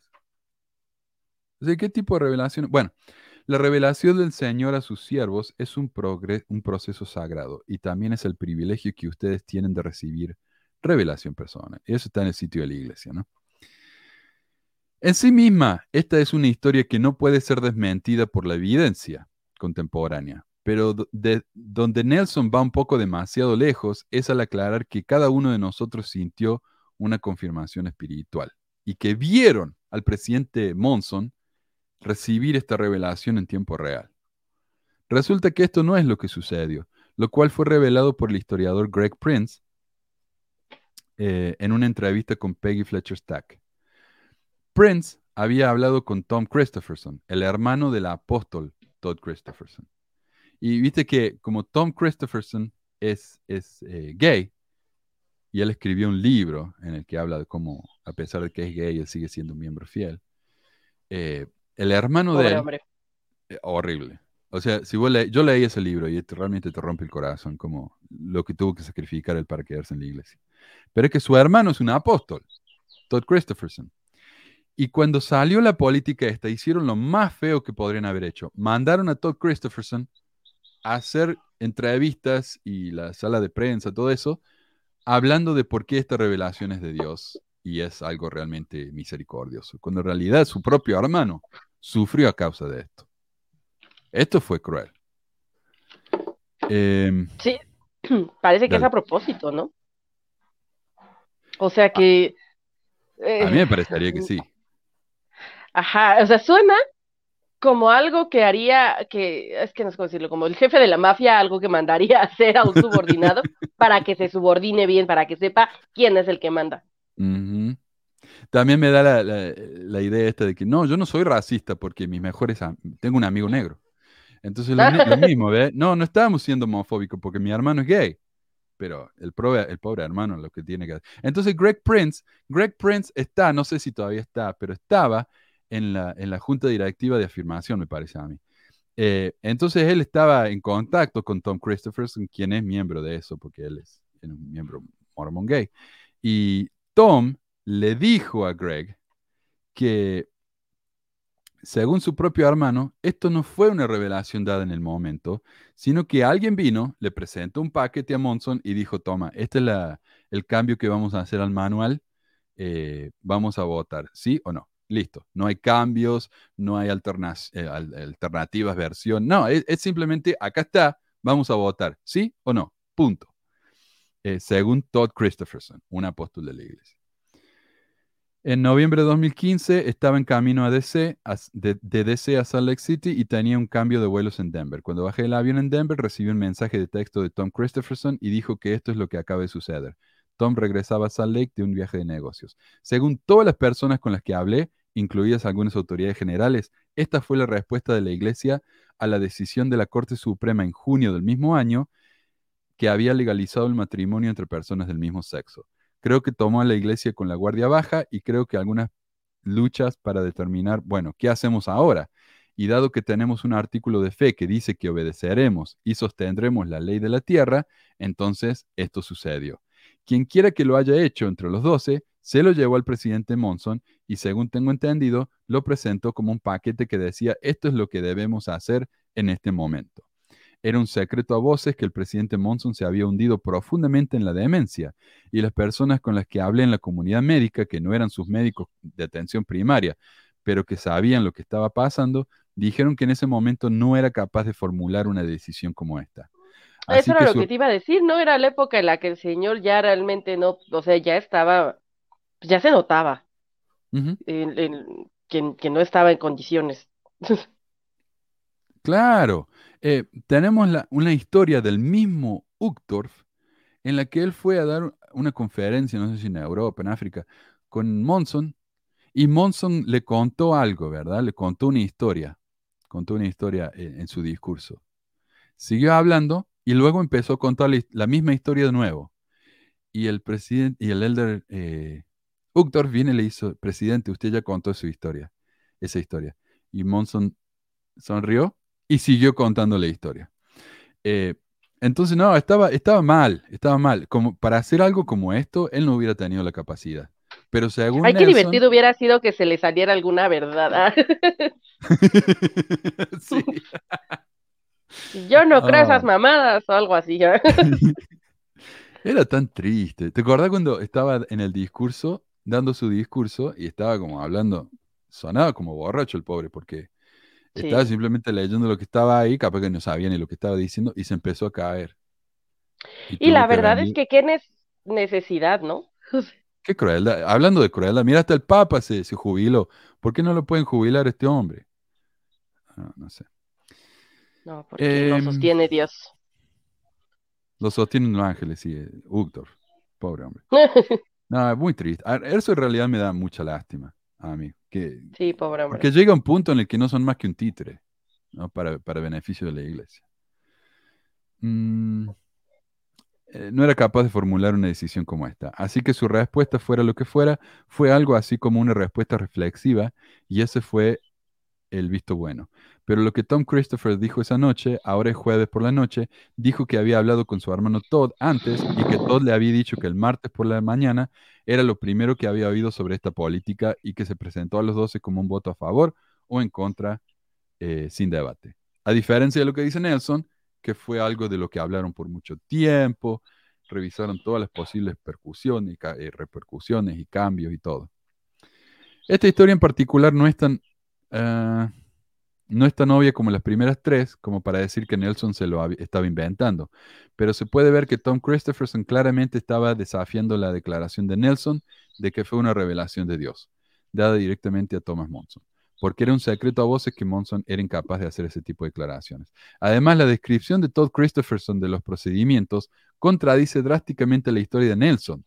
Sea, ¿qué tipo de revelación? Bueno, la revelación del Señor a sus siervos es un, un proceso sagrado y también es el privilegio que ustedes tienen de recibir revelación personal. Eso está en el sitio de la iglesia, ¿no? En sí misma, esta es una historia que no puede ser desmentida por la evidencia contemporánea, pero de, donde Nelson va un poco demasiado lejos es al aclarar que cada uno de nosotros sintió una confirmación espiritual y que vieron al presidente Monson recibir esta revelación en tiempo real. Resulta que esto no es lo que sucedió, lo cual fue revelado por el historiador Greg Prince eh, en una entrevista con Peggy Fletcher Stack. Prince había hablado con Tom Christopherson, el hermano del apóstol Todd Christopherson. Y viste que como Tom Christopherson es, es eh, gay, y él escribió un libro en el que habla de cómo, a pesar de que es gay, él sigue siendo un miembro fiel. Eh, el hermano de él, eh, horrible. O sea, si vos yo leí ese libro y realmente te rompe el corazón, como lo que tuvo que sacrificar él para quedarse en la iglesia. Pero es que su hermano es un apóstol, Todd Christopherson. Y cuando salió la política esta, hicieron lo más feo que podrían haber hecho. Mandaron a Todd Christopherson a hacer entrevistas y la sala de prensa, todo eso, hablando de por qué esta revelación es de Dios y es algo realmente misericordioso, cuando en realidad su propio hermano sufrió a causa de esto. Esto fue cruel. Em, sí, *clears throat* parece que es a propósito, ¿no? O sea que... a mí me parecería que sí. Ajá, o sea, suena como algo que haría, que es que no sé cómo decirlo, como el jefe de la mafia, algo que mandaría *laughs* a hacer a un subordinado para que se subordine bien, para que sepa quién es el que manda. También me da la, idea esta de que no, yo no soy racista porque mis mejores tengo un amigo negro. Entonces lo, *laughs* mismo, ¿ves? No, no estábamos siendo homofóbicos porque mi hermano es gay. pero el, pobre, el pobre hermano lo que tiene que hacer. Entonces Greg Prince, Greg Prince está, no sé si todavía está, pero estaba en la, en la junta directiva de afirmación, me parece a mí. Eh, entonces él estaba en contacto con Tom Christopherson, quien es miembro de eso, porque él es, un miembro mormon gay. Y Tom le dijo a Greg que, según su propio hermano, esto no fue una revelación dada en el momento, sino que alguien vino, le presentó un paquete a Monson y dijo, toma, este es la, el cambio que vamos a hacer al manual, eh, vamos a votar, ¿sí o no? Listo, no hay cambios, no hay eh, al- alternativas, versión, no, es, simplemente, acá está, vamos a votar, ¿sí o no? Punto. Eh, según Todd Christopherson, un apóstol de la iglesia. En noviembre de 2015 estaba en camino a DC, de, de DC a Salt Lake City y tenía un cambio de vuelos en Denver. Cuando bajé el avión en Denver recibí un mensaje de texto de Tom Christopherson y dijo que esto es lo que acaba de suceder. Tom regresaba a Salt Lake de un viaje de negocios. Según todas las personas con las que hablé, incluidas algunas autoridades generales, esta fue la respuesta de la Iglesia a la decisión de la Corte Suprema en junio del mismo año que había legalizado el matrimonio entre personas del mismo sexo. Creo que tomó a la iglesia con la guardia baja y creo que algunas luchas para determinar, bueno, ¿qué hacemos ahora? Y dado que tenemos un artículo de fe que dice que obedeceremos y sostendremos la ley de la tierra, entonces esto sucedió. Quien quiera que lo haya hecho entre los doce, se lo llevó al presidente Monson y según tengo entendido, lo presentó como un paquete que decía, esto es lo que debemos hacer en este momento. Era un secreto a voces que el presidente Monson se había hundido profundamente en la demencia y las personas con las que hablé en la comunidad médica, que no eran sus médicos de atención primaria, pero que sabían lo que estaba pasando, dijeron que en ese momento no era capaz de formular una decisión como esta. Así Eso era lo su- que te iba a decir, ¿no? Era la época en la que el señor ya realmente no, o sea, ya estaba, ya se notaba que, que no estaba en condiciones. *laughs* Claro, eh, tenemos la- una historia del mismo Uchtdorf en la que él fue a dar una conferencia, no sé si en Europa, en África, con Monson, y Monson le contó algo, ¿verdad? Le contó una historia, contó una historia eh, en su discurso. Siguió hablando y luego empezó a contar la misma historia de nuevo. Y el presidente, y el elder eh, Uchtdorf viene y le hizo, presidente, usted ya contó su historia, esa historia. Y Monson sonrió y siguió contando la historia. Eh, entonces, no, estaba, estaba mal, estaba mal. Como para hacer algo como esto, él no hubiera tenido la capacidad. Pero según Ay, qué Nelson, divertido hubiera sido que se le saliera alguna verdad. *laughs* *laughs* Sí. Yo no creo esas Ah. mamadas o algo así. *laughs* Era tan triste. ¿Te acordás cuando estaba en el discurso, dando su discurso, y estaba como hablando, sonaba como borracho el pobre, porque Sí. estaba simplemente leyendo lo que estaba ahí, capaz que no sabía ni lo que estaba diciendo, y se empezó a caer. Y la verdad es que qué necesidad, ¿no? *laughs* Qué crueldad. Hablando de crueldad, mira, hasta el Papa se, se jubiló. ¿Por qué no lo pueden jubilar a este hombre? Ah, no sé. No, porque lo Em, sostiene Dios. Lo sostienen los ángeles, sí. eh, Uchtdorf. Pobre hombre. *laughs* No, es muy triste. Eso en realidad me da mucha lástima a mí. Que, Sí, pobre hombre. porque llega un punto en el que no son más que un títere, ¿no? Para, para beneficio de la iglesia. Mm, eh, no era capaz de formular una decisión como esta. Así que su respuesta, fuera lo que fuera, fue algo así como una respuesta reflexiva, y ese fue el visto bueno. Pero lo que Tom Christopher dijo esa noche, ahora es jueves por la noche, dijo que había hablado con su hermano Todd antes y que Todd le había dicho que el martes por la mañana era lo primero que había oído sobre esta política y que se presentó a los 12 como un voto a favor o en contra eh, sin debate. A diferencia de lo que dice Nelson, que fue algo de lo que hablaron por mucho tiempo, revisaron todas las posibles percusiones, eh, repercusiones y cambios y todo. Esta historia en particular no es tan, ah, no es tan obvia como las primeras tres, como para decir que Nelson se lo estaba inventando, pero se puede ver que Tom Christopherson claramente estaba desafiando la declaración de Nelson de que fue una revelación de Dios, dada directamente a Thomas Monson, porque era un secreto a voces que Monson era incapaz de hacer ese tipo de declaraciones. Además, la descripción de Todd Christopherson de los procedimientos contradice drásticamente la historia de Nelson,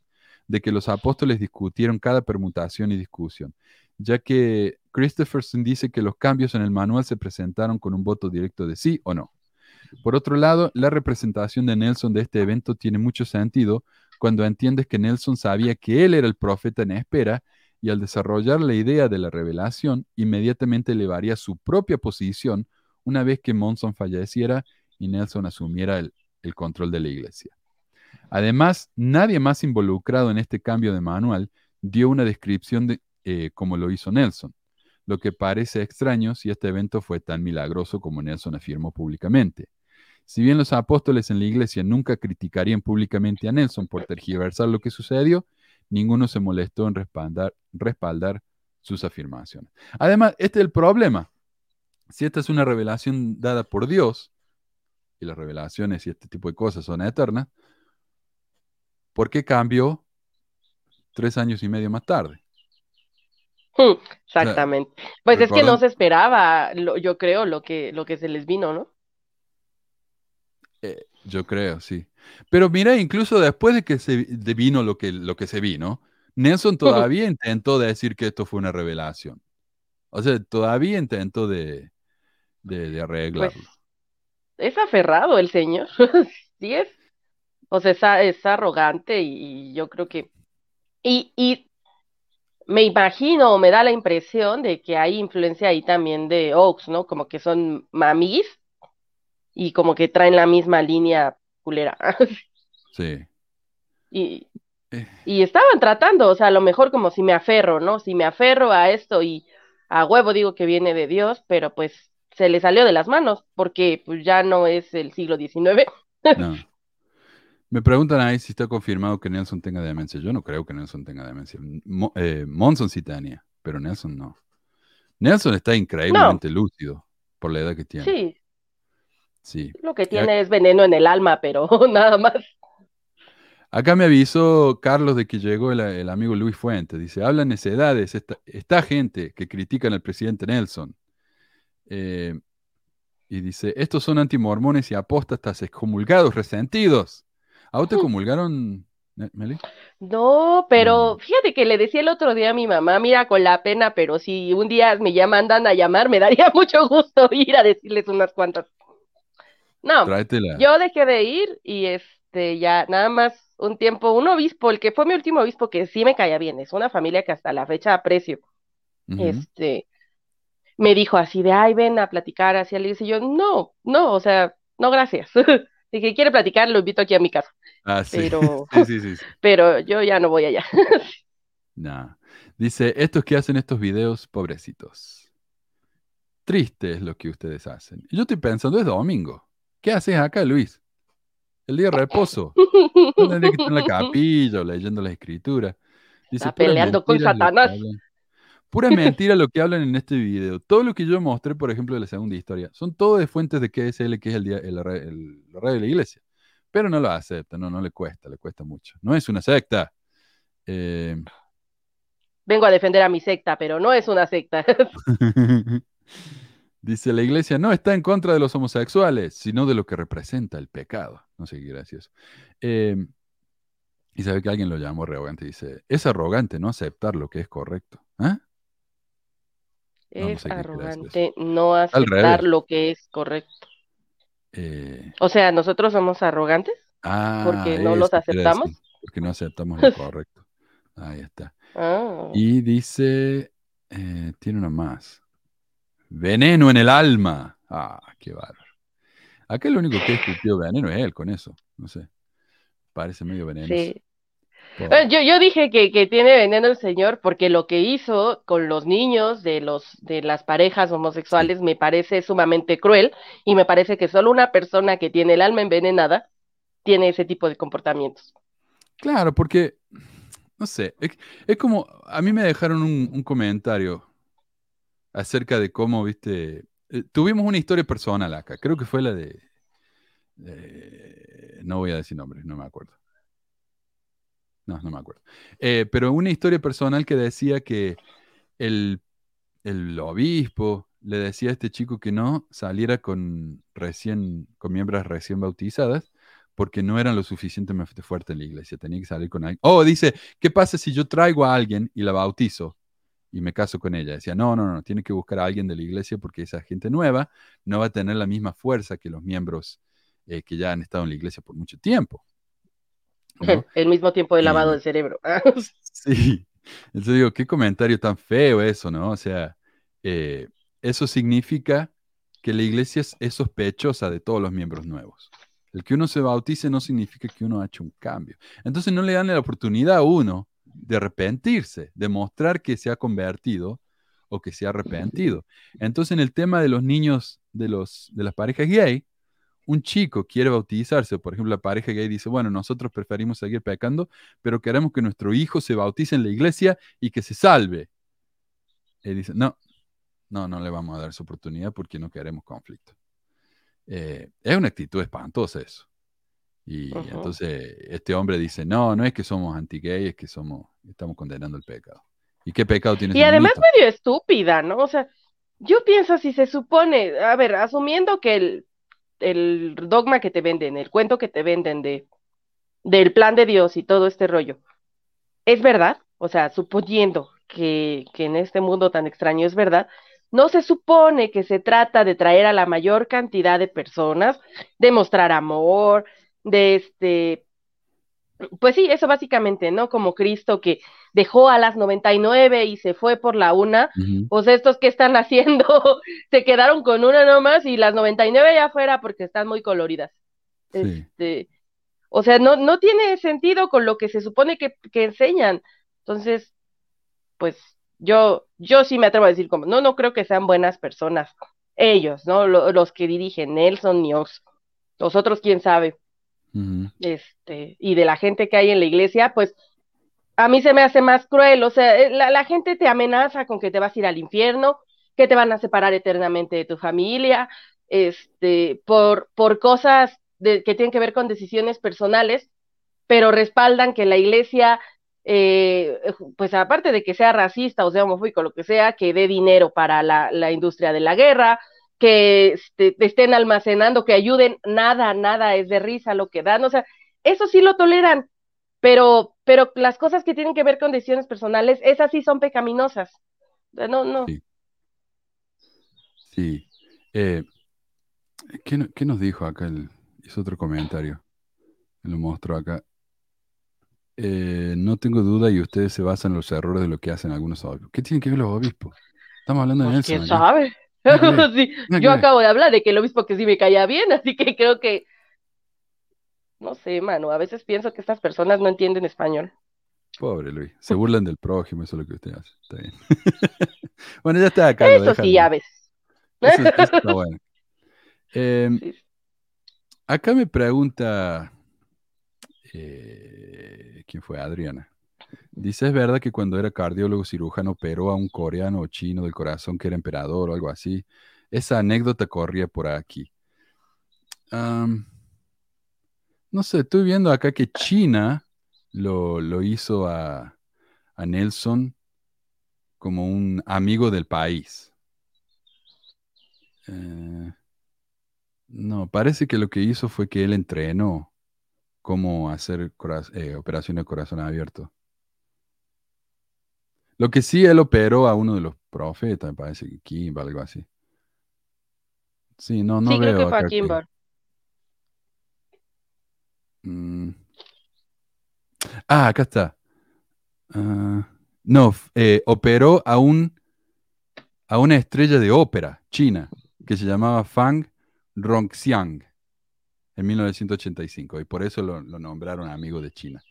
de que los apóstoles discutieron cada permutación y discusión, ya que Christopherson dice que los cambios en el manual se presentaron con un voto directo de sí o no. Por otro lado, la representación de Nelson de este evento tiene mucho sentido cuando entiendes que Nelson sabía que él era el profeta en espera y al desarrollar la idea de la revelación, inmediatamente elevaría su propia posición una vez que Monson falleciera y Nelson asumiera el, el control de la iglesia. Además, nadie más involucrado en este cambio de manual dio una descripción de, eh, como lo hizo Nelson, lo que parece extraño si este evento fue tan milagroso como Nelson afirmó públicamente. Si bien los apóstoles en la iglesia nunca criticarían públicamente a Nelson por tergiversar lo que sucedió, ninguno se molestó en respaldar, respaldar sus afirmaciones. Además, este es el problema. Si esta es una revelación dada por Dios, y las revelaciones y este tipo de cosas son eternas, ¿por qué cambió tres años y medio más tarde? Hmm, exactamente. pues es que no se esperaba, yo creo, lo que, lo que se les vino, ¿no? Eh, yo creo, sí. Pero mira, incluso después de que se vino lo que, lo que se vino, Nelson todavía intentó decir que esto fue una revelación. O sea, todavía intentó de, de, arreglarlo. Pues, es aferrado el señor, *laughs* sí es. O sea, es, arrogante y, yo creo que... Y, y me imagino, me da la impresión de que hay influencia ahí también de Oaks, ¿no? Como que son mamis y como que traen la misma línea culera. Sí. *laughs* Y, eh. y estaban tratando, o sea, a lo mejor como si me aferro, ¿no? Si me aferro a esto y a huevo digo que viene de Dios, pero pues se le salió de las manos porque pues ya no es el siglo XIX. No. Me preguntan ahí si está confirmado que Nelson tenga demencia. Yo no creo que Nelson tenga demencia. Eh, Monson sí tenía, pero Nelson no. Nelson está increíblemente lúcido por la edad que tiene. Sí. Sí. Lo que tiene es veneno en el alma, pero *laughs* nada más. Acá me avisó Carlos de que llegó el, amigo Luis Fuente. Dice, hablan necedades esta, esta gente que critican al presidente Nelson. Eh, y dice, estos son antimormones y apóstatas excomulgados, resentidos. ¿A vos te comulgaron, Meli? No, pero fíjate que le decía el otro día a mi mamá, mira, con la pena, pero si un día me llaman, andan a llamar, me *laughs* daría mucho gusto ir a decirles unas cuantas. No, yo dejé de ir y este ya nada más un tiempo, un obispo, el que fue mi último obispo que sí me caía bien, es una familia que hasta la fecha aprecio. Este me dijo así de, ay, ven a platicar, así le dice yo, no, no, o sea, no, gracias. *laughs* Dije, quiere platicar, lo invito aquí a mi casa. Ah, sí. Pero, *laughs* sí, sí, pero yo ya no voy allá. *laughs* nah. Dice, estos que hacen estos videos, pobrecitos. Triste es lo que ustedes hacen. Y yo estoy pensando, es domingo. ¿Qué haces acá, Luis? El día de reposo. *laughs* Tendría que estar en la capilla leyendo la escritura. Dice, Está peleando con Satanás. Pura mentira lo que hablan en este video. Todo lo que yo mostré, por ejemplo, de la segunda historia, son todo de fuentes de KSL, que es el, el, el, rey de la iglesia. Pero no lo acepta, no, no le cuesta, le cuesta mucho. No es una secta. Eh, Vengo a defender a mi secta, pero no es una secta. *laughs* Dice la iglesia no está en contra de los homosexuales, sino de lo que representa el pecado. No sé qué gracioso. Eh, y sabe que alguien lo llamó arrogante. Dice, es arrogante no aceptar lo que es correcto. ¿Ah? Es arrogante no aceptar lo que es correcto. Eh, o sea, nosotros somos arrogantes ah, porque no los aceptamos. porque no aceptamos lo *laughs* correcto. Ahí está. Ah. Y dice, eh, tiene una más. Veneno en el alma. Ah, qué bárbaro. Acá lo único que escupió veneno es él con eso. No sé. Parece medio venenoso. Sí. Yo, yo dije que, que, tiene veneno el señor porque lo que hizo con los niños de los de las parejas homosexuales me parece sumamente cruel y me parece que solo una persona que tiene el alma envenenada tiene ese tipo de comportamientos. Claro, porque no sé, es, como a mí me dejaron un, comentario acerca de cómo, viste, eh, tuvimos una historia personal acá, creo que fue la de, de no voy a decir nombres, no me acuerdo no, no me acuerdo. Eh, pero una historia personal que decía que el, obispo le decía a este chico que no saliera con recién, con miembros recién bautizadas, porque no eran lo suficientemente fuertes en la iglesia. Tenía que salir con alguien. Oh, dice, ¿qué pasa si yo traigo a alguien y la bautizo? y me caso con ella. Decía, no, no, no, tiene que buscar a alguien de la iglesia porque esa gente nueva no va a tener la misma fuerza que los miembros eh, que ya han estado en la iglesia por mucho tiempo. ¿No? *laughs* El mismo tiempo de lavado Eh, de cerebro. *laughs* Sí, entonces digo, qué comentario tan feo eso, ¿no? O sea, eh, eso significa que la iglesia es, es sospechosa de todos los miembros nuevos. El que uno se bautice no significa que uno ha hecho un cambio. Entonces no le dan la oportunidad a uno de arrepentirse, de mostrar que se ha convertido o que se ha arrepentido. Entonces en el tema de los niños, de, los, de las parejas gay, un chico quiere bautizarse, por ejemplo, la pareja gay dice, bueno, nosotros preferimos seguir pecando, pero queremos que nuestro hijo se bautice en la iglesia y que se salve. Y dice, no, no, no le vamos a dar esa oportunidad porque no queremos conflicto. Eh, es una actitud espantosa eso. Y entonces este hombre dice, no, no es que somos anti-gay, es que somos, estamos condenando el pecado. ¿Y qué pecado tiene Y además medio estúpida, ¿no? O sea, yo pienso si se supone, a ver, asumiendo que el, el dogma que te venden, el cuento que te venden de, del plan de Dios y todo este rollo, es verdad, o sea, suponiendo que, que en este mundo tan extraño es verdad, no se supone que se trata de traer a la mayor cantidad de personas, de mostrar amor, de este, pues sí, eso básicamente, ¿no? Como Cristo que dejó a las 99 y se fue por la una, Ujú. pues estos que están haciendo, *laughs* se quedaron con una nomás y las 99 ya fuera porque están muy coloridas. Sí. Este, o sea, no, no tiene sentido con lo que se supone que, que enseñan. Entonces, pues yo, yo sí me atrevo a decir como, no, no creo que sean buenas personas. Ellos, ¿no? Lo- los que dirigen, Nelson y Ox. Los otros, quién sabe. Este, y de la gente que hay en la iglesia, pues a mí se me hace más cruel. O sea, eh, la, la gente te amenaza con que te vas a ir al infierno, que te van a separar eternamente de tu familia, este, por, por cosas de, que tienen que ver con decisiones personales, pero respaldan que la iglesia, eh, pues aparte de que sea racista o sea homofóbico, lo que sea, que dé dinero para la, la industria de la guerra, que este, te estén almacenando, que ayuden, nada, nada, es de risa lo que dan, o sea, eso sí lo toleran, pero, pero las cosas que tienen que ver con decisiones personales, esas sí son pecaminosas. No, no. Sí. Sí. Eh, ¿qué, qué nos dijo acá? El, hizo otro comentario. Me lo mostró acá. Eh, no tengo duda y ustedes se basan en los errores de lo que hacen algunos obispos. ¿Qué tienen que ver los obispos? Estamos hablando de Pues, Nelson quién acá. sabe. Sí, yo acabo de hablar de que el obispo que sí me caía bien, así que creo que, no sé, mano, a veces pienso que estas personas no entienden español. Pobre Luis. Se burlan del prójimo, eso es lo que usted hace. Está bien. *laughs* bueno, ya está acá. Eso sí, a veces. Eso, eso está bueno. Em, *laughs* Sí. acá me pregunta, eh, ¿quién fue? Adriana. Dice, ¿es verdad que cuando era cardiólogo cirujano operó a un coreano o chino del corazón que era emperador o algo así? Esa anécdota corría por aquí. No sé, estoy viendo acá que China lo, lo hizo a, a Nelson como un amigo del país. Eh, no, parece que lo que hizo fue que él entrenó cómo hacer eh, operaciones de corazón abierto. Lo que sí, él operó a uno de los profetas, me parece que Kimba, algo así. Sí, no, no Sí, creo veo que fue a que- Kimber. Mm. Ah, acá está. Ah, no, eh, operó a un a una estrella de ópera china que se llamaba Fang Rongxiang en 1985 y por eso lo, lo nombraron amigo de China.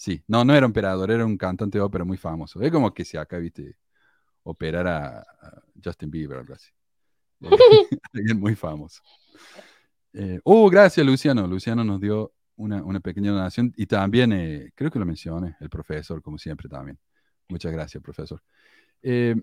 Sí, no, no era emperador, era un cantante de ópera muy famoso. Es como que si acá, viste, operar a, Justin Bieber o algo así. *laughs* *laughs* Alguien muy famoso. Eh, oh, gracias, Luciano. Luciano nos dio una, una pequeña donación y también, eh, creo que lo mencioné, el profesor, como siempre también. Muchas gracias, profesor. Eh,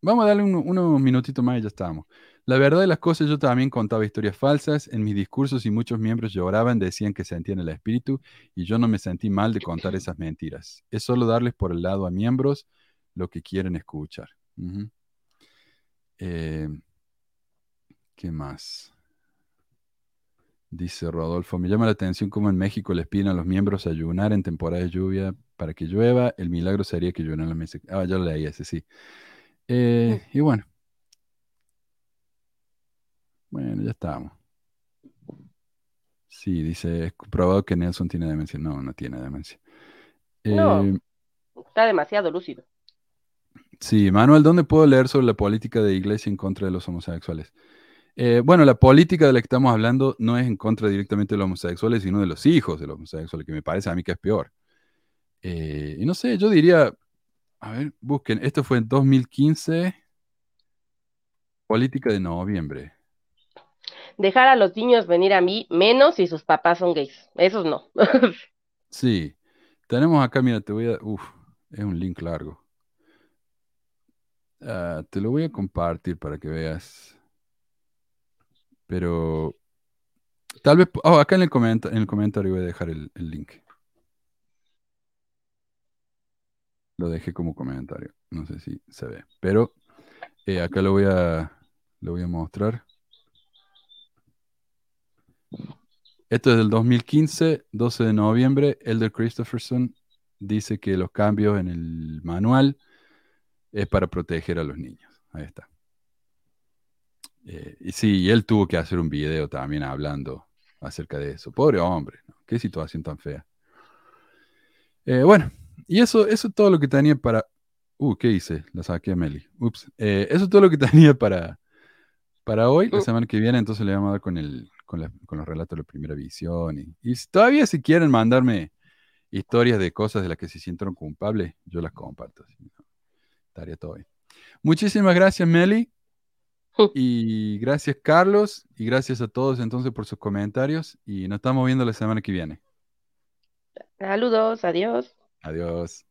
vamos a darle un- unos minutitos más y ya estamos. La verdad de las cosas, yo también contaba historias falsas en mis discursos y muchos miembros lloraban, decían que sentían el espíritu y yo no me sentí mal de contar *laughs* esas mentiras. Es solo darles por el lado a miembros lo que quieren escuchar. Eh, ¿Qué más? Dice Rodolfo, me llama la atención cómo en México les piden a los miembros ayunar en temporada de lluvia para que llueva. El milagro sería que lluevan los meses. Ah, ya lo leí ese, sí. Eh, y bueno. Bueno, ya estamos. Sí, dice, es probado que Nelson tiene demencia. No, no tiene demencia. No. Eh, Está demasiado lúcido. Sí, Manuel, ¿dónde puedo leer sobre la política de iglesia en contra de los homosexuales? Eh, bueno, la política de la que estamos hablando no es en contra directamente de los homosexuales, sino de los hijos de los homosexuales, que me parece a mí que es peor. Eh, y no sé, yo diría, a ver, busquen, esto fue en 2015, política de noviembre. Dejar a los niños venir a mí, menos si sus papás son gays. Esos no. *laughs* Sí, tenemos acá, mira, te voy a, uf, es un link largo. Ah, te lo voy a compartir para que veas. Pero tal vez, oh, acá en el, comenta- en el comentario voy a dejar el, el link. Lo dejé como comentario. No sé si se ve. Pero eh, acá lo voy a, lo voy a mostrar. Esto es del 2015, 12 de noviembre. Elder Christopherson dice que los cambios en el manual es para proteger a los niños. Ahí está. Eh, y sí, y él tuvo que hacer un video también hablando acerca de eso. Pobre hombre, ¿no? Qué situación tan fea. Eh, bueno, y eso, eso es todo lo que tenía para... Uh, ¿qué hice? La saqué a Meli. Ups. Eh, eso es todo lo que *laughs* tenía para, para hoy. La Mm. semana que viene entonces le vamos a dar con, el, con, la- con los relatos de la primera visión. Y, todavía si quieren mandarme historias de cosas de las que se sienten culpables, yo las comparto. Estaría todo bien. Muchísimas gracias, Meli. *laughs* Y gracias, Carlos. Y gracias a todos entonces por sus comentarios. Y nos estamos viendo la semana que viene. Saludos, adiós. Adiós.